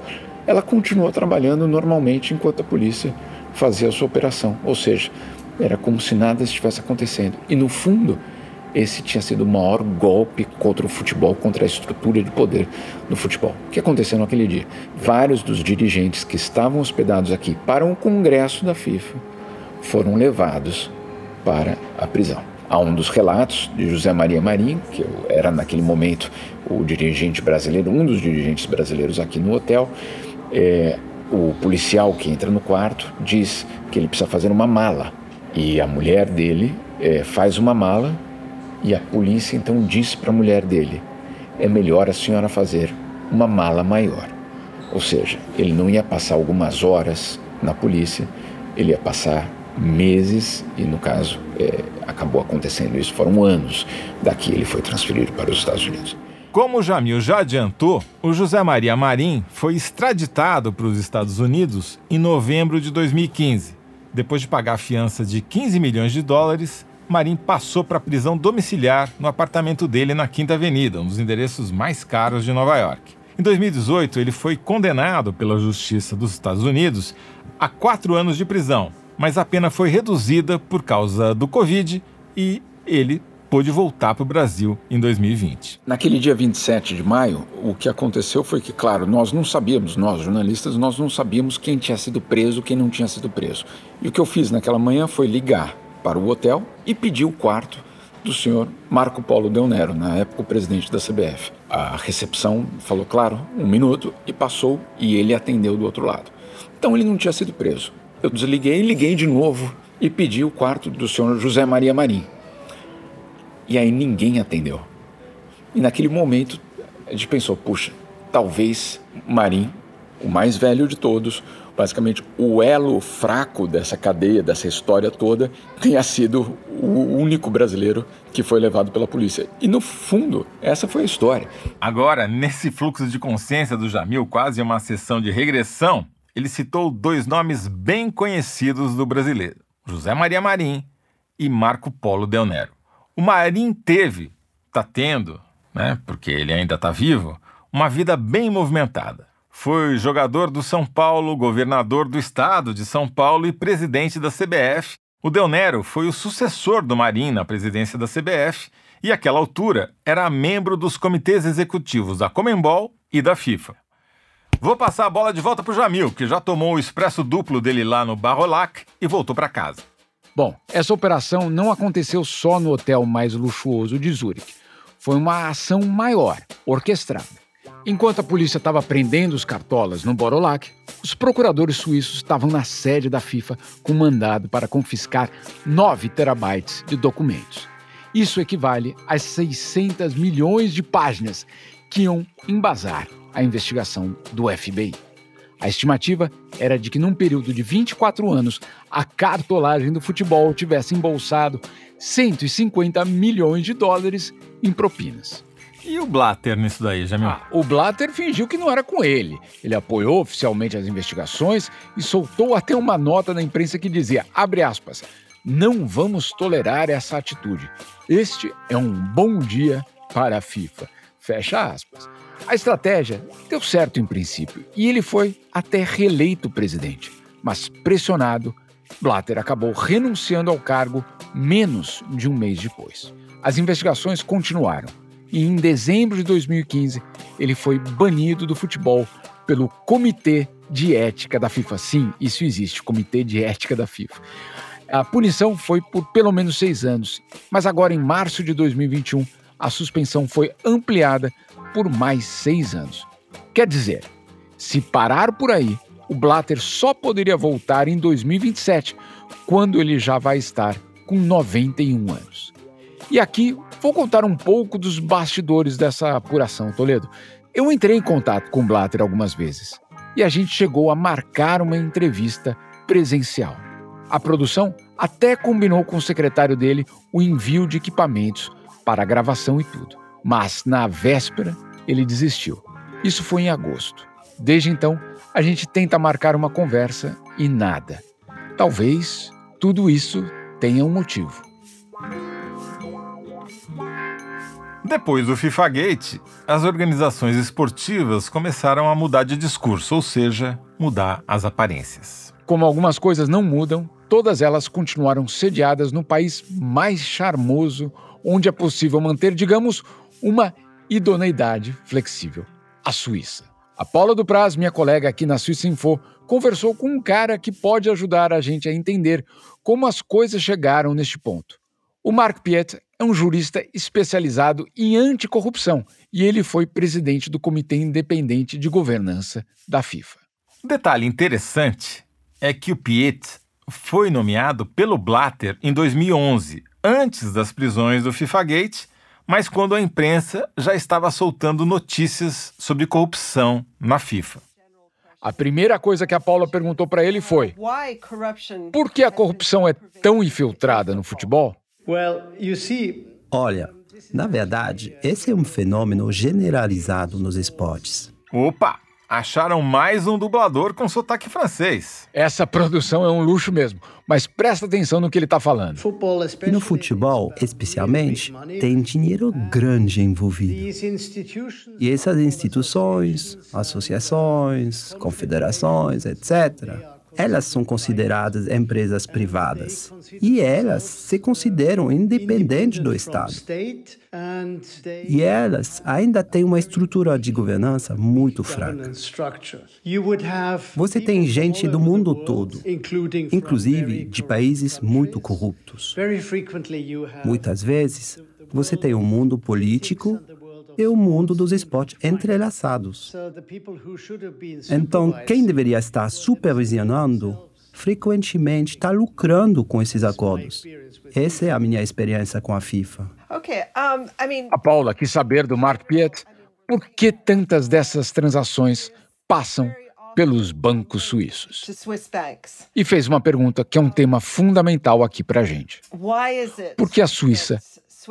ela continuou trabalhando normalmente enquanto a polícia fazia a sua operação. Ou seja, era como se nada estivesse acontecendo. E no fundo, esse tinha sido o maior golpe contra o futebol, contra a estrutura de poder do futebol. O que aconteceu naquele dia? Vários dos dirigentes que estavam hospedados aqui para um congresso da FIFA foram levados para a prisão. Há um dos relatos de José Maria Marinho, que era naquele momento o dirigente brasileiro, um dos dirigentes brasileiros aqui no hotel. É, o policial que entra no quarto diz que ele precisa fazer uma mala. E a mulher dele é, faz uma mala e a polícia então disse para a mulher dele: é melhor a senhora fazer uma mala maior. Ou seja, ele não ia passar algumas horas na polícia, ele ia passar meses e, no caso, é, acabou acontecendo isso. Foram anos. Daqui ele foi transferido para os Estados Unidos. Como o Jamil já adiantou, o José Maria Marim foi extraditado para os Estados Unidos em novembro de 2015. Depois de pagar a fiança de 15 milhões de dólares, Marim passou para a prisão domiciliar no apartamento dele na Quinta Avenida, um dos endereços mais caros de Nova York. Em 2018, ele foi condenado pela Justiça dos Estados Unidos a quatro anos de prisão, mas a pena foi reduzida por causa do Covid e ele pôde voltar para o Brasil em 2020. Naquele dia 27 de maio, o que aconteceu foi que, claro, nós não sabíamos, nós jornalistas, nós não sabíamos quem tinha sido preso, quem não tinha sido preso. E o que eu fiz naquela manhã foi ligar para o hotel e pedir o quarto do senhor Marco Polo Del Nero, na época o presidente da CBF. A recepção falou, claro, um minuto e passou e ele atendeu do outro lado. Então ele não tinha sido preso. Eu desliguei, liguei de novo e pedi o quarto do senhor José Maria Marim. E aí ninguém atendeu. E naquele momento a gente pensou, puxa, talvez Marim, o mais velho de todos, basicamente o elo fraco dessa cadeia, dessa história toda, tenha sido o único brasileiro que foi levado pela polícia. E no fundo, essa foi a história. Agora, nesse fluxo de consciência do Jamil, quase uma sessão de regressão, ele citou dois nomes bem conhecidos do brasileiro: José Maria Marim e Marco Polo Del Nero. O Marim teve, está tendo, né, porque ele ainda está vivo, uma vida bem movimentada. Foi jogador do São Paulo, governador do estado de São Paulo e presidente da CBF. O Del Nero foi o sucessor do Marim na presidência da CBF e, àquela altura, era membro dos comitês executivos da Comembol e da FIFA. Vou passar a bola de volta para o Jamil, que já tomou o expresso duplo dele lá no Barrolac e voltou para casa. Bom, essa operação não aconteceu só no hotel mais luxuoso de Zurique. Foi uma ação maior, orquestrada. Enquanto a polícia estava prendendo os cartolas no Borolac, os procuradores suíços estavam na sede da FIFA com mandado para confiscar 9 terabytes de documentos. Isso equivale a 600 milhões de páginas que iam embasar a investigação do FBI. A estimativa era de que, num período de 24 anos, a cartolagem do futebol tivesse embolsado 150 milhões de dólares em propinas. E o Blatter nisso daí, Jamil? Ah, o Blatter fingiu que não era com ele. Ele apoiou oficialmente as investigações e soltou até uma nota na imprensa que dizia, abre aspas, não vamos tolerar essa atitude. Este é um bom dia para a FIFA. Fecha aspas. A estratégia deu certo em princípio e ele foi até reeleito presidente. Mas pressionado, Blatter acabou renunciando ao cargo menos de um mês depois. As investigações continuaram e em dezembro de 2015 ele foi banido do futebol pelo Comitê de Ética da FIFA. Sim, isso existe, Comitê de Ética da FIFA. A punição foi por pelo menos seis anos, mas agora em março de 2021 a suspensão foi ampliada por mais seis anos. Quer dizer, se parar por aí, o Blatter só poderia voltar em 2027, quando ele já vai estar com 91 anos. E aqui vou contar um pouco dos bastidores dessa apuração, Toledo. Eu entrei em contato com Blatter algumas vezes e a gente chegou a marcar uma entrevista presencial. A produção até combinou com o secretário dele o envio de equipamentos para a gravação e tudo. Mas na véspera ele desistiu. Isso foi em agosto. Desde então, a gente tenta marcar uma conversa e nada. Talvez tudo isso tenha um motivo. Depois do FIFA Gate, as organizações esportivas começaram a mudar de discurso, ou seja, mudar as aparências. Como algumas coisas não mudam, todas elas continuaram sediadas no país mais charmoso, onde é possível manter, digamos, uma idoneidade flexível, a Suíça. A Paula Dupraz, minha colega aqui na Suíça Info, conversou com um cara que pode ajudar a gente a entender como as coisas chegaram neste ponto. O Marc Piet é um jurista especializado em anticorrupção e ele foi presidente do Comitê Independente de Governança da FIFA. Um detalhe interessante é que o Piet foi nomeado pelo Blatter em 2011, antes das prisões do FIFA Gate mas quando a imprensa já estava soltando notícias sobre corrupção na FIFA. A primeira coisa que a Paula perguntou para ele foi: por que a corrupção é tão infiltrada no futebol? Olha, Na verdade, esse é um fenômeno generalizado nos esportes. Opa! Acharam mais um dublador com sotaque francês. Essa produção é um luxo mesmo, mas presta atenção no que ele está falando. E no futebol, especialmente, tem dinheiro grande envolvido. E essas instituições, associações, confederações, etc., elas são consideradas empresas privadas e elas se consideram independentes do Estado. E elas ainda têm uma estrutura de governança muito fraca. Você tem gente do mundo todo, inclusive de países muito corruptos. Muitas vezes, você tem um mundo político e o mundo dos esportes entrelaçados. Então, quem deveria estar supervisionando frequentemente está lucrando com esses acordos. Essa é a minha experiência com a FIFA. A Paula quis saber do Mark Piet por que tantas dessas transações passam pelos bancos suíços. E fez uma pergunta que é um tema fundamental aqui para a gente. Por que a Suíça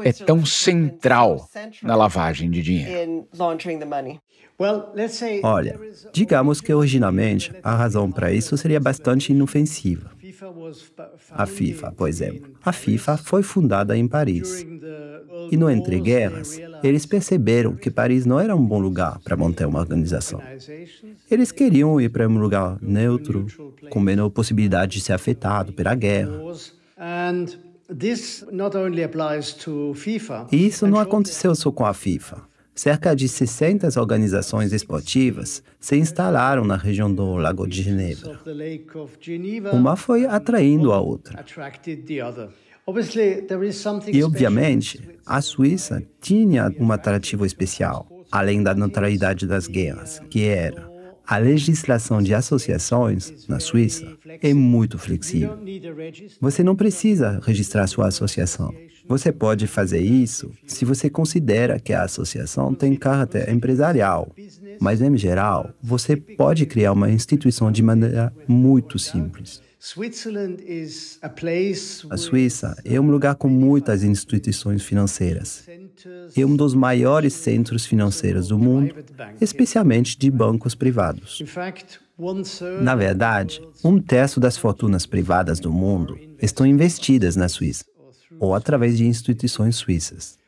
é tão central na lavagem de dinheiro? Olha, digamos que originalmente a razão para isso seria bastante inofensiva. A FIFA, por exemplo. A FIFA foi fundada em Paris. E no Entre Guerras, eles perceberam que Paris não era um bom lugar para manter uma organização. Eles queriam ir para um lugar neutro, com menor possibilidade de ser afetado pela guerra. Isso não aconteceu só com a FIFA. Cerca de 60 organizações esportivas se instalaram na região do Lago de Genebra. Uma foi atraindo a outra. E, obviamente, a Suíça tinha um atrativo especial, além da neutralidade das guerras, que era a legislação de associações na Suíça é muito flexível. Você não precisa registrar sua associação. Você pode fazer isso se você considera que a associação tem caráter empresarial. Mas, em geral, você pode criar uma instituição de maneira muito simples. A Suíça é um lugar com muitas instituições financeiras. É um dos maiores centros financeiros do mundo, especialmente de bancos privados. Na verdade, um terço das fortunas privadas do mundo estão investidas na Suíça, ou através de instituições suíças.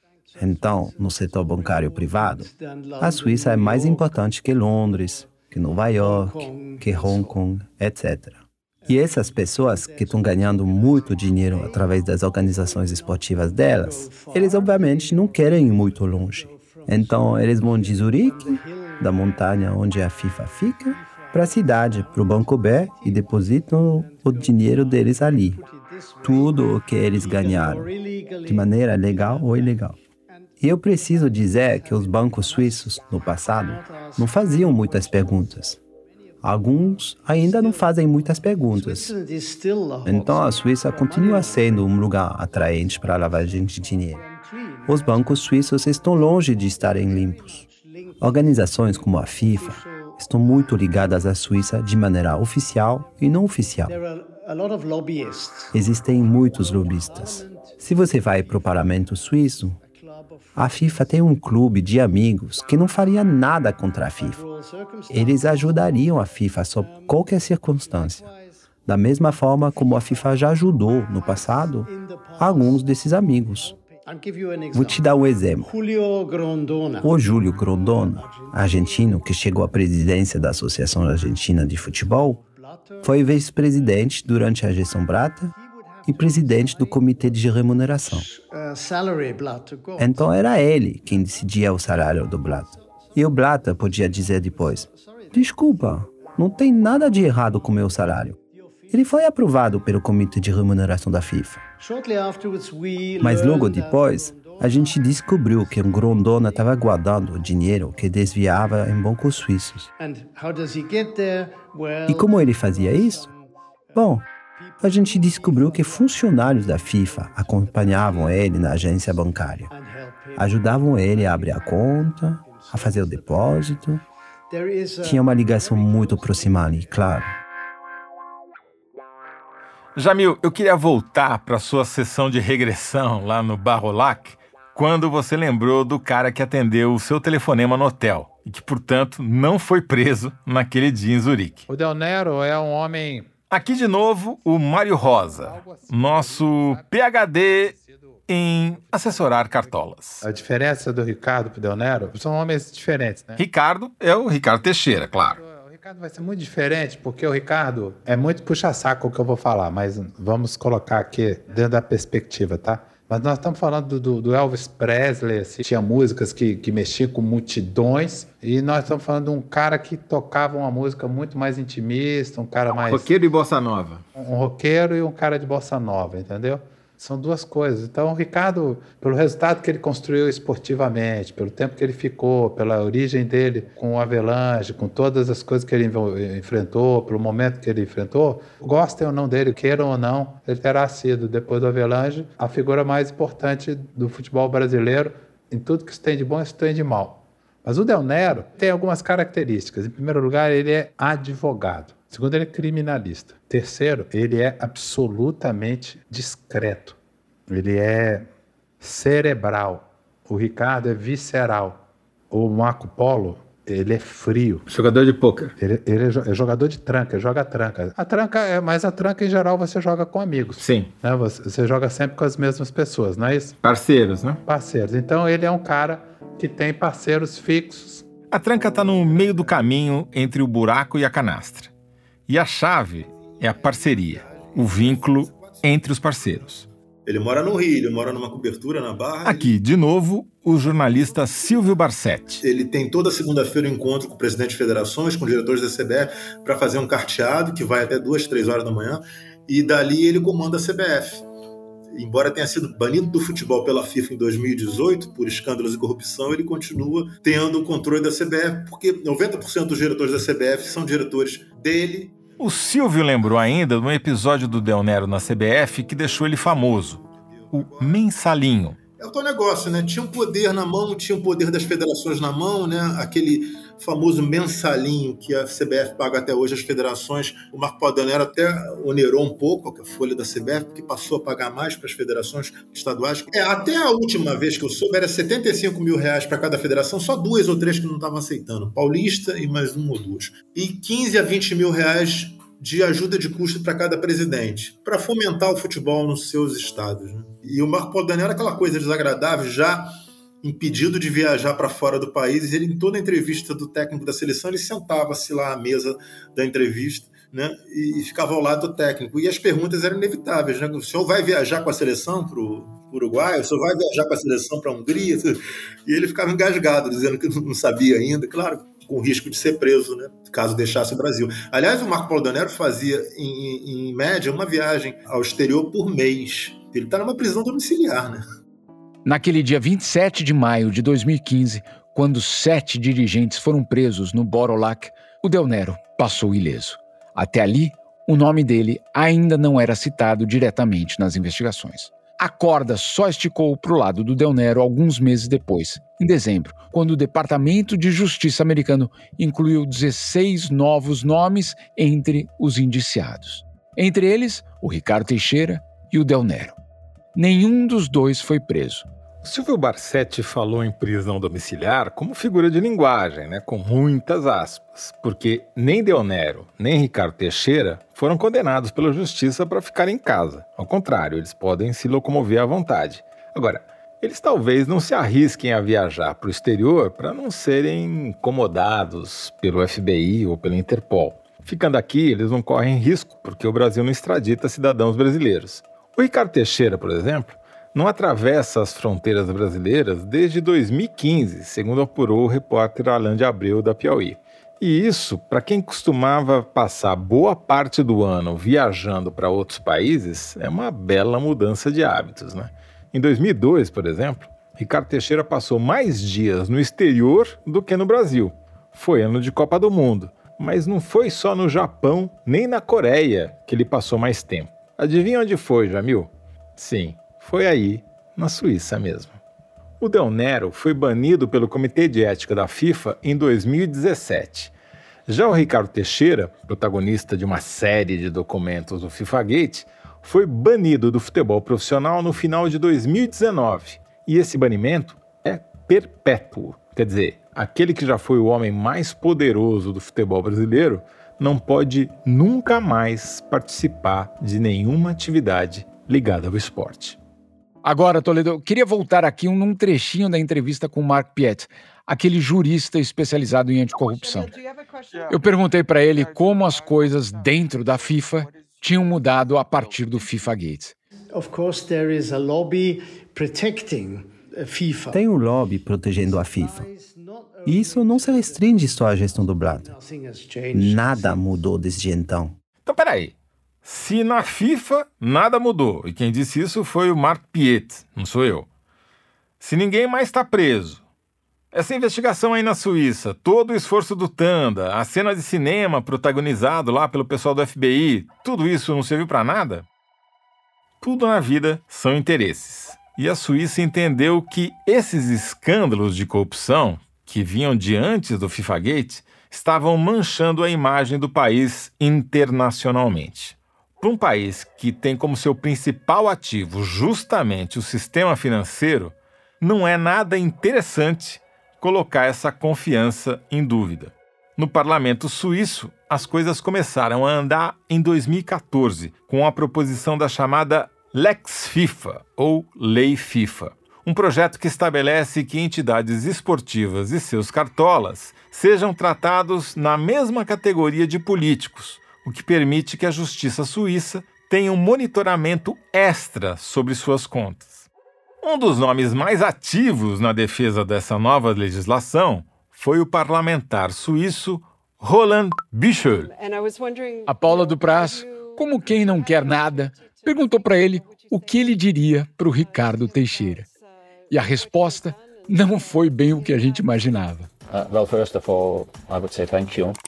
Então, no setor bancário privado, a Suíça é mais importante que Londres, que Nova York, que Hong Kong, etc. E essas pessoas que estão ganhando muito dinheiro através das organizações esportivas delas, eles obviamente não querem ir muito longe. Então eles vão de Zurique, da montanha onde a FIFA fica, para a cidade, para o Banco B e depositam o dinheiro deles ali. Tudo o que eles ganharam, de maneira legal ou ilegal. E eu preciso dizer que os bancos suíços, no passado, não faziam muitas perguntas. Alguns ainda não fazem muitas perguntas. Então a Suíça continua sendo um lugar atraente para a lavagem de dinheiro. Os bancos suíços estão longe de estarem limpos. Organizações como a FIFA estão muito ligadas à Suíça de maneira oficial e não oficial. Existem muitos lobistas. Se você vai para o parlamento suíço, a FIFA tem um clube de amigos que não faria nada contra a FIFA. Eles ajudariam a FIFA sob qualquer circunstância. Da mesma forma como a FIFA já ajudou no passado alguns desses amigos. Vou te dar um exemplo. O Júlio Grondona, argentino que chegou à presidência da Associação Argentina de Futebol, foi vice-presidente durante a gestão Brata e presidente do comitê de remuneração. Então era ele quem decidia o salário do Blatter. E o Blatter podia dizer depois: Desculpa, não tem nada de errado com meu salário. Ele foi aprovado pelo comitê de remuneração da FIFA. Mas logo depois, a gente descobriu que um Grondona estava guardando o dinheiro que desviava em bancos suíços. E como ele fazia isso? Bom, a gente descobriu que funcionários da FIFA acompanhavam ele na agência bancária. Ajudavam ele a abrir a conta, a fazer o depósito. Tinha uma ligação muito próxima ali, claro. Jamil, eu queria voltar para a sua sessão de regressão lá no Barrolac quando você lembrou do cara que atendeu o seu telefonema no hotel e que, portanto, não foi preso naquele dia em Zurique. O Del Nero é um homem. Aqui de novo o Mário Rosa, nosso PhD em assessorar cartolas. A diferença do Ricardo para o Del Nero são homens diferentes, né? Ricardo é o Ricardo Teixeira, claro. O Ricardo vai ser muito diferente, porque o Ricardo é muito puxa-saco o que eu vou falar, mas vamos colocar aqui dentro da perspectiva, tá? Mas nós estamos falando do, do Elvis Presley, assim, tinha músicas que, que mexiam com multidões, e nós estamos falando de um cara que tocava uma música muito mais intimista, um cara mais. Roqueiro e bossa nova. Um roqueiro e um cara de bossa nova, entendeu? São duas coisas. Então, o Ricardo, pelo resultado que ele construiu esportivamente, pelo tempo que ele ficou, pela origem dele com o Avelange, com todas as coisas que ele enfrentou, pelo momento que ele enfrentou, gostem ou não dele, queiram ou não, ele terá sido, depois do Avelange, a figura mais importante do futebol brasileiro em tudo que isso tem de bom e isso tem de mal. Mas o Del Nero tem algumas características. Em primeiro lugar, ele é advogado. Segundo, ele é criminalista. Terceiro, ele é absolutamente discreto. Ele é cerebral. O Ricardo é visceral. O Marco Polo, ele é frio. Jogador de pôquer. Ele, ele é, jogador de tranca, joga tranca. A tranca é, mas a tranca em geral você joga com amigos. Sim. Né? Você, você joga sempre com as mesmas pessoas, não é isso? Parceiros, né? Parceiros. Então ele é um cara que tem parceiros fixos. A tranca está no meio do caminho entre o buraco e a canastra. E a chave é a parceria, o vínculo entre os parceiros. Ele mora no Rio, ele mora numa cobertura na Barra. Aqui, de novo, o jornalista Silvio Barsetti. Ele tem toda segunda-feira um encontro com o presidente de federações, com diretores da CBF, para fazer um carteado que vai até duas, três horas da manhã. E dali ele comanda a CBF. Embora tenha sido banido do futebol pela FIFA em 2018 por escândalos e corrupção, ele continua tendo o controle da CBF, porque 90% dos diretores da CBF são diretores dele o Silvio lembrou ainda de um episódio do Del Nero na CBF que deixou ele famoso: o mensalinho. É o teu negócio, né? Tinha um poder na mão, tinha o um poder das federações na mão, né? Aquele famoso mensalinho que a CBF paga até hoje às federações. O Marco Paulo Del Nero até onerou um pouco a folha da CBF, porque passou a pagar mais para as federações estaduais. É, até a última vez que eu soube, era 75 mil reais para cada federação, só duas ou três que não estavam aceitando. Paulista e mais um ou duas. E 15 a 20 mil reais de ajuda de custo para cada presidente, para fomentar o futebol nos seus estados. Né? E o Marco Polo era aquela coisa desagradável, já impedido de viajar para fora do país, ele em toda entrevista do técnico da seleção, ele sentava-se lá à mesa da entrevista, né, e ficava ao lado do técnico. E as perguntas eram inevitáveis, né? O senhor vai viajar com a seleção para o Uruguai? O senhor vai viajar com a seleção para a Hungria? E ele ficava engasgado, dizendo que não sabia ainda. Claro, com risco de ser preso, né, caso deixasse o Brasil. Aliás, o Marco Paulo Danero fazia, em, em média, uma viagem ao exterior por mês. Ele está numa prisão domiciliar, né? Naquele dia 27 de maio de 2015, quando sete dirigentes foram presos no Borolac, o Del Nero passou ileso. Até ali, o nome dele ainda não era citado diretamente nas investigações. A corda só esticou para o lado do Del Nero alguns meses depois, em dezembro, quando o Departamento de Justiça americano incluiu 16 novos nomes entre os indiciados. Entre eles, o Ricardo Teixeira e o Del Nero. Nenhum dos dois foi preso. Silvio Barsetti falou em prisão domiciliar como figura de linguagem, né, com muitas aspas, porque nem Deonero nem Ricardo Teixeira foram condenados pela justiça para ficar em casa. Ao contrário, eles podem se locomover à vontade. Agora, eles talvez não se arrisquem a viajar para o exterior para não serem incomodados pelo FBI ou pela Interpol. Ficando aqui, eles não correm risco, porque o Brasil não extradita cidadãos brasileiros. O Ricardo Teixeira, por exemplo, não atravessa as fronteiras brasileiras desde 2015, segundo apurou o repórter Alain de Abreu da Piauí. E isso, para quem costumava passar boa parte do ano viajando para outros países, é uma bela mudança de hábitos, né? Em 2002, por exemplo, Ricardo Teixeira passou mais dias no exterior do que no Brasil. Foi ano de Copa do Mundo, mas não foi só no Japão nem na Coreia que ele passou mais tempo. Adivinha onde foi, Jamil? Sim, foi aí, na Suíça mesmo. O Del Nero foi banido pelo Comitê de Ética da FIFA em 2017. Já o Ricardo Teixeira, protagonista de uma série de documentos do FIFA Gate, foi banido do futebol profissional no final de 2019 E esse banimento é perpétuo. Quer dizer, aquele que já foi o homem mais poderoso do futebol brasileiro não pode nunca mais participar de nenhuma atividade ligada ao esporte. Agora, Toledo, eu queria voltar aqui num trechinho da entrevista com o Mark Piet, aquele jurista especializado em anticorrupção. Eu perguntei para ele como as coisas dentro da FIFA tinham mudado a partir do FIFA Gates. Tem um lobby protegendo a FIFA. E isso não se restringe só à gestão do Blatter. Nada mudou desde então. Então, peraí. Se na FIFA nada mudou, e quem disse isso foi o Mark Piet, não sou eu. Se ninguém mais está preso, essa investigação aí na Suíça, todo o esforço do Tanda, a cena de cinema protagonizado lá pelo pessoal do FBI, tudo isso não serviu para nada? Tudo na vida são interesses. E a Suíça entendeu que esses escândalos de corrupção, que vinham de antes do FIFA Gate, estavam manchando a imagem do país internacionalmente. Para um país que tem como seu principal ativo justamente o sistema financeiro, não é nada interessante colocar essa confiança em dúvida. No parlamento suíço, as coisas começaram a andar em 2014, com a proposição da chamada Lex FIFA, ou Lei FIFA. Um projeto que estabelece que entidades esportivas e seus cartolas sejam tratados na mesma categoria de políticos, o que permite que a justiça suíça tenha um monitoramento extra sobre suas contas. Um dos nomes mais ativos na defesa dessa nova legislação foi o parlamentar suíço Roland Bichel. A Paula Dupraz, como quem não quer nada, perguntou para ele o que ele diria para o Ricardo Teixeira. E a resposta não foi bem o que a gente imaginava. Uh,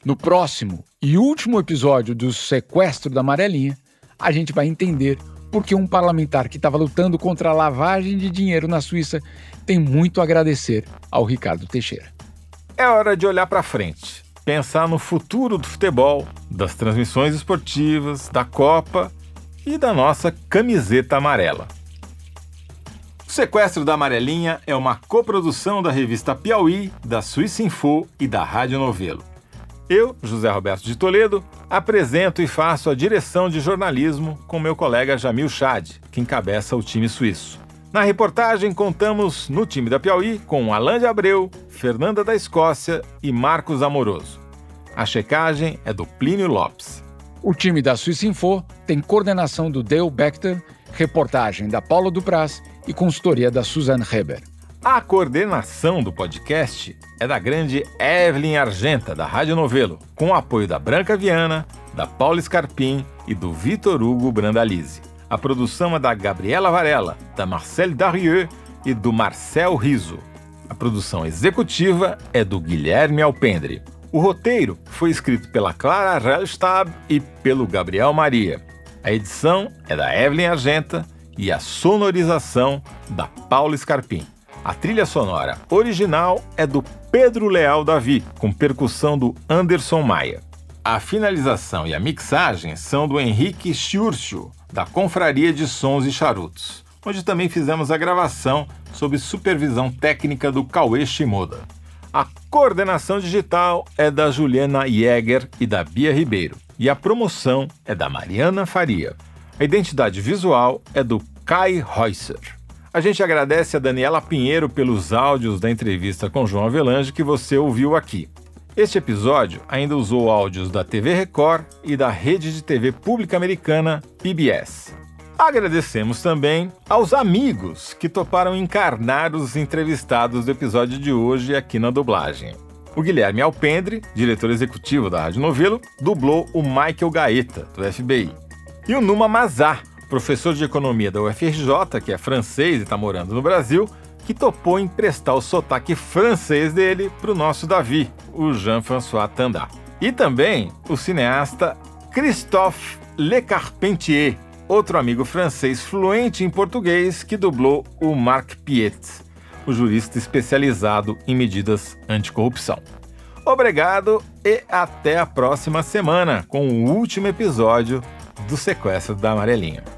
no próximo e último episódio do Sequestro da Amarelinha, a gente vai entender por que um parlamentar que estava lutando contra a lavagem de dinheiro na Suíça tem muito a agradecer ao Ricardo Teixeira. É hora de olhar para frente, pensar no futuro do futebol, das transmissões esportivas, da Copa e da nossa camiseta amarela. O Sequestro da Amarelinha é uma coprodução da revista Piauí, da Suíça Info e da Rádio Novelo. Eu, José Roberto de Toledo, apresento e faço a direção de jornalismo com meu colega Jamil Chad, que encabeça o time suíço. Na reportagem, contamos no time da Piauí com Alain de Abreu, Fernanda da Escócia e Marcos Amoroso. A checagem é do Plínio Lopes. O time da Suíça Info tem coordenação do Dale Bechter, reportagem da Paula Dupraz e consultoria da Susan Heber. A coordenação do podcast é da grande Evelyn Argenta, da Rádio Novelo, com o apoio da Branca Viana, da Paula Scarpim e do Vitor Hugo Brandalize. A produção é da Gabriela Varela, da Marcel Darieux e do Marcel Riso. A produção executiva é do Guilherme Alpendre. O roteiro foi escrito pela Clara Rellstab e pelo Gabriel Maria. A edição é da Evelyn Argenta e a sonorização da Paula Scarpim. A trilha sonora original é do Pedro Leal Davi, com percussão do Anderson Maia. A finalização e a mixagem são do Henrique Schurcio, da Confraria de Sons e Charutos, onde também fizemos a gravação sob supervisão técnica do Cauê Shimoda. A coordenação digital é da Juliana Jäger e da Bia Ribeiro, e a promoção é da Mariana Faria. A identidade visual é do Kai Reusser. A gente agradece a Daniela Pinheiro pelos áudios da entrevista com João Avelange que você ouviu aqui. Este episódio ainda usou áudios da TV Record e da rede de TV pública americana PBS. Agradecemos também aos amigos que toparam encarnar os entrevistados do episódio de hoje aqui na dublagem. O Guilherme Alpendre, diretor executivo da Rádio Novelo, dublou o Michael Gaeta, do FBI e o Numa Mazar, professor de economia da UFRJ, que é francês e está morando no Brasil, que topou emprestar o sotaque francês dele para o nosso Davi, o Jean-François Tanda. E também o cineasta Christophe Le Carpentier, outro amigo francês fluente em português que dublou o Marc Piet, o jurista especializado em medidas anticorrupção. Obrigado e até a próxima semana com o último episódio do sequestro da Amarelinha.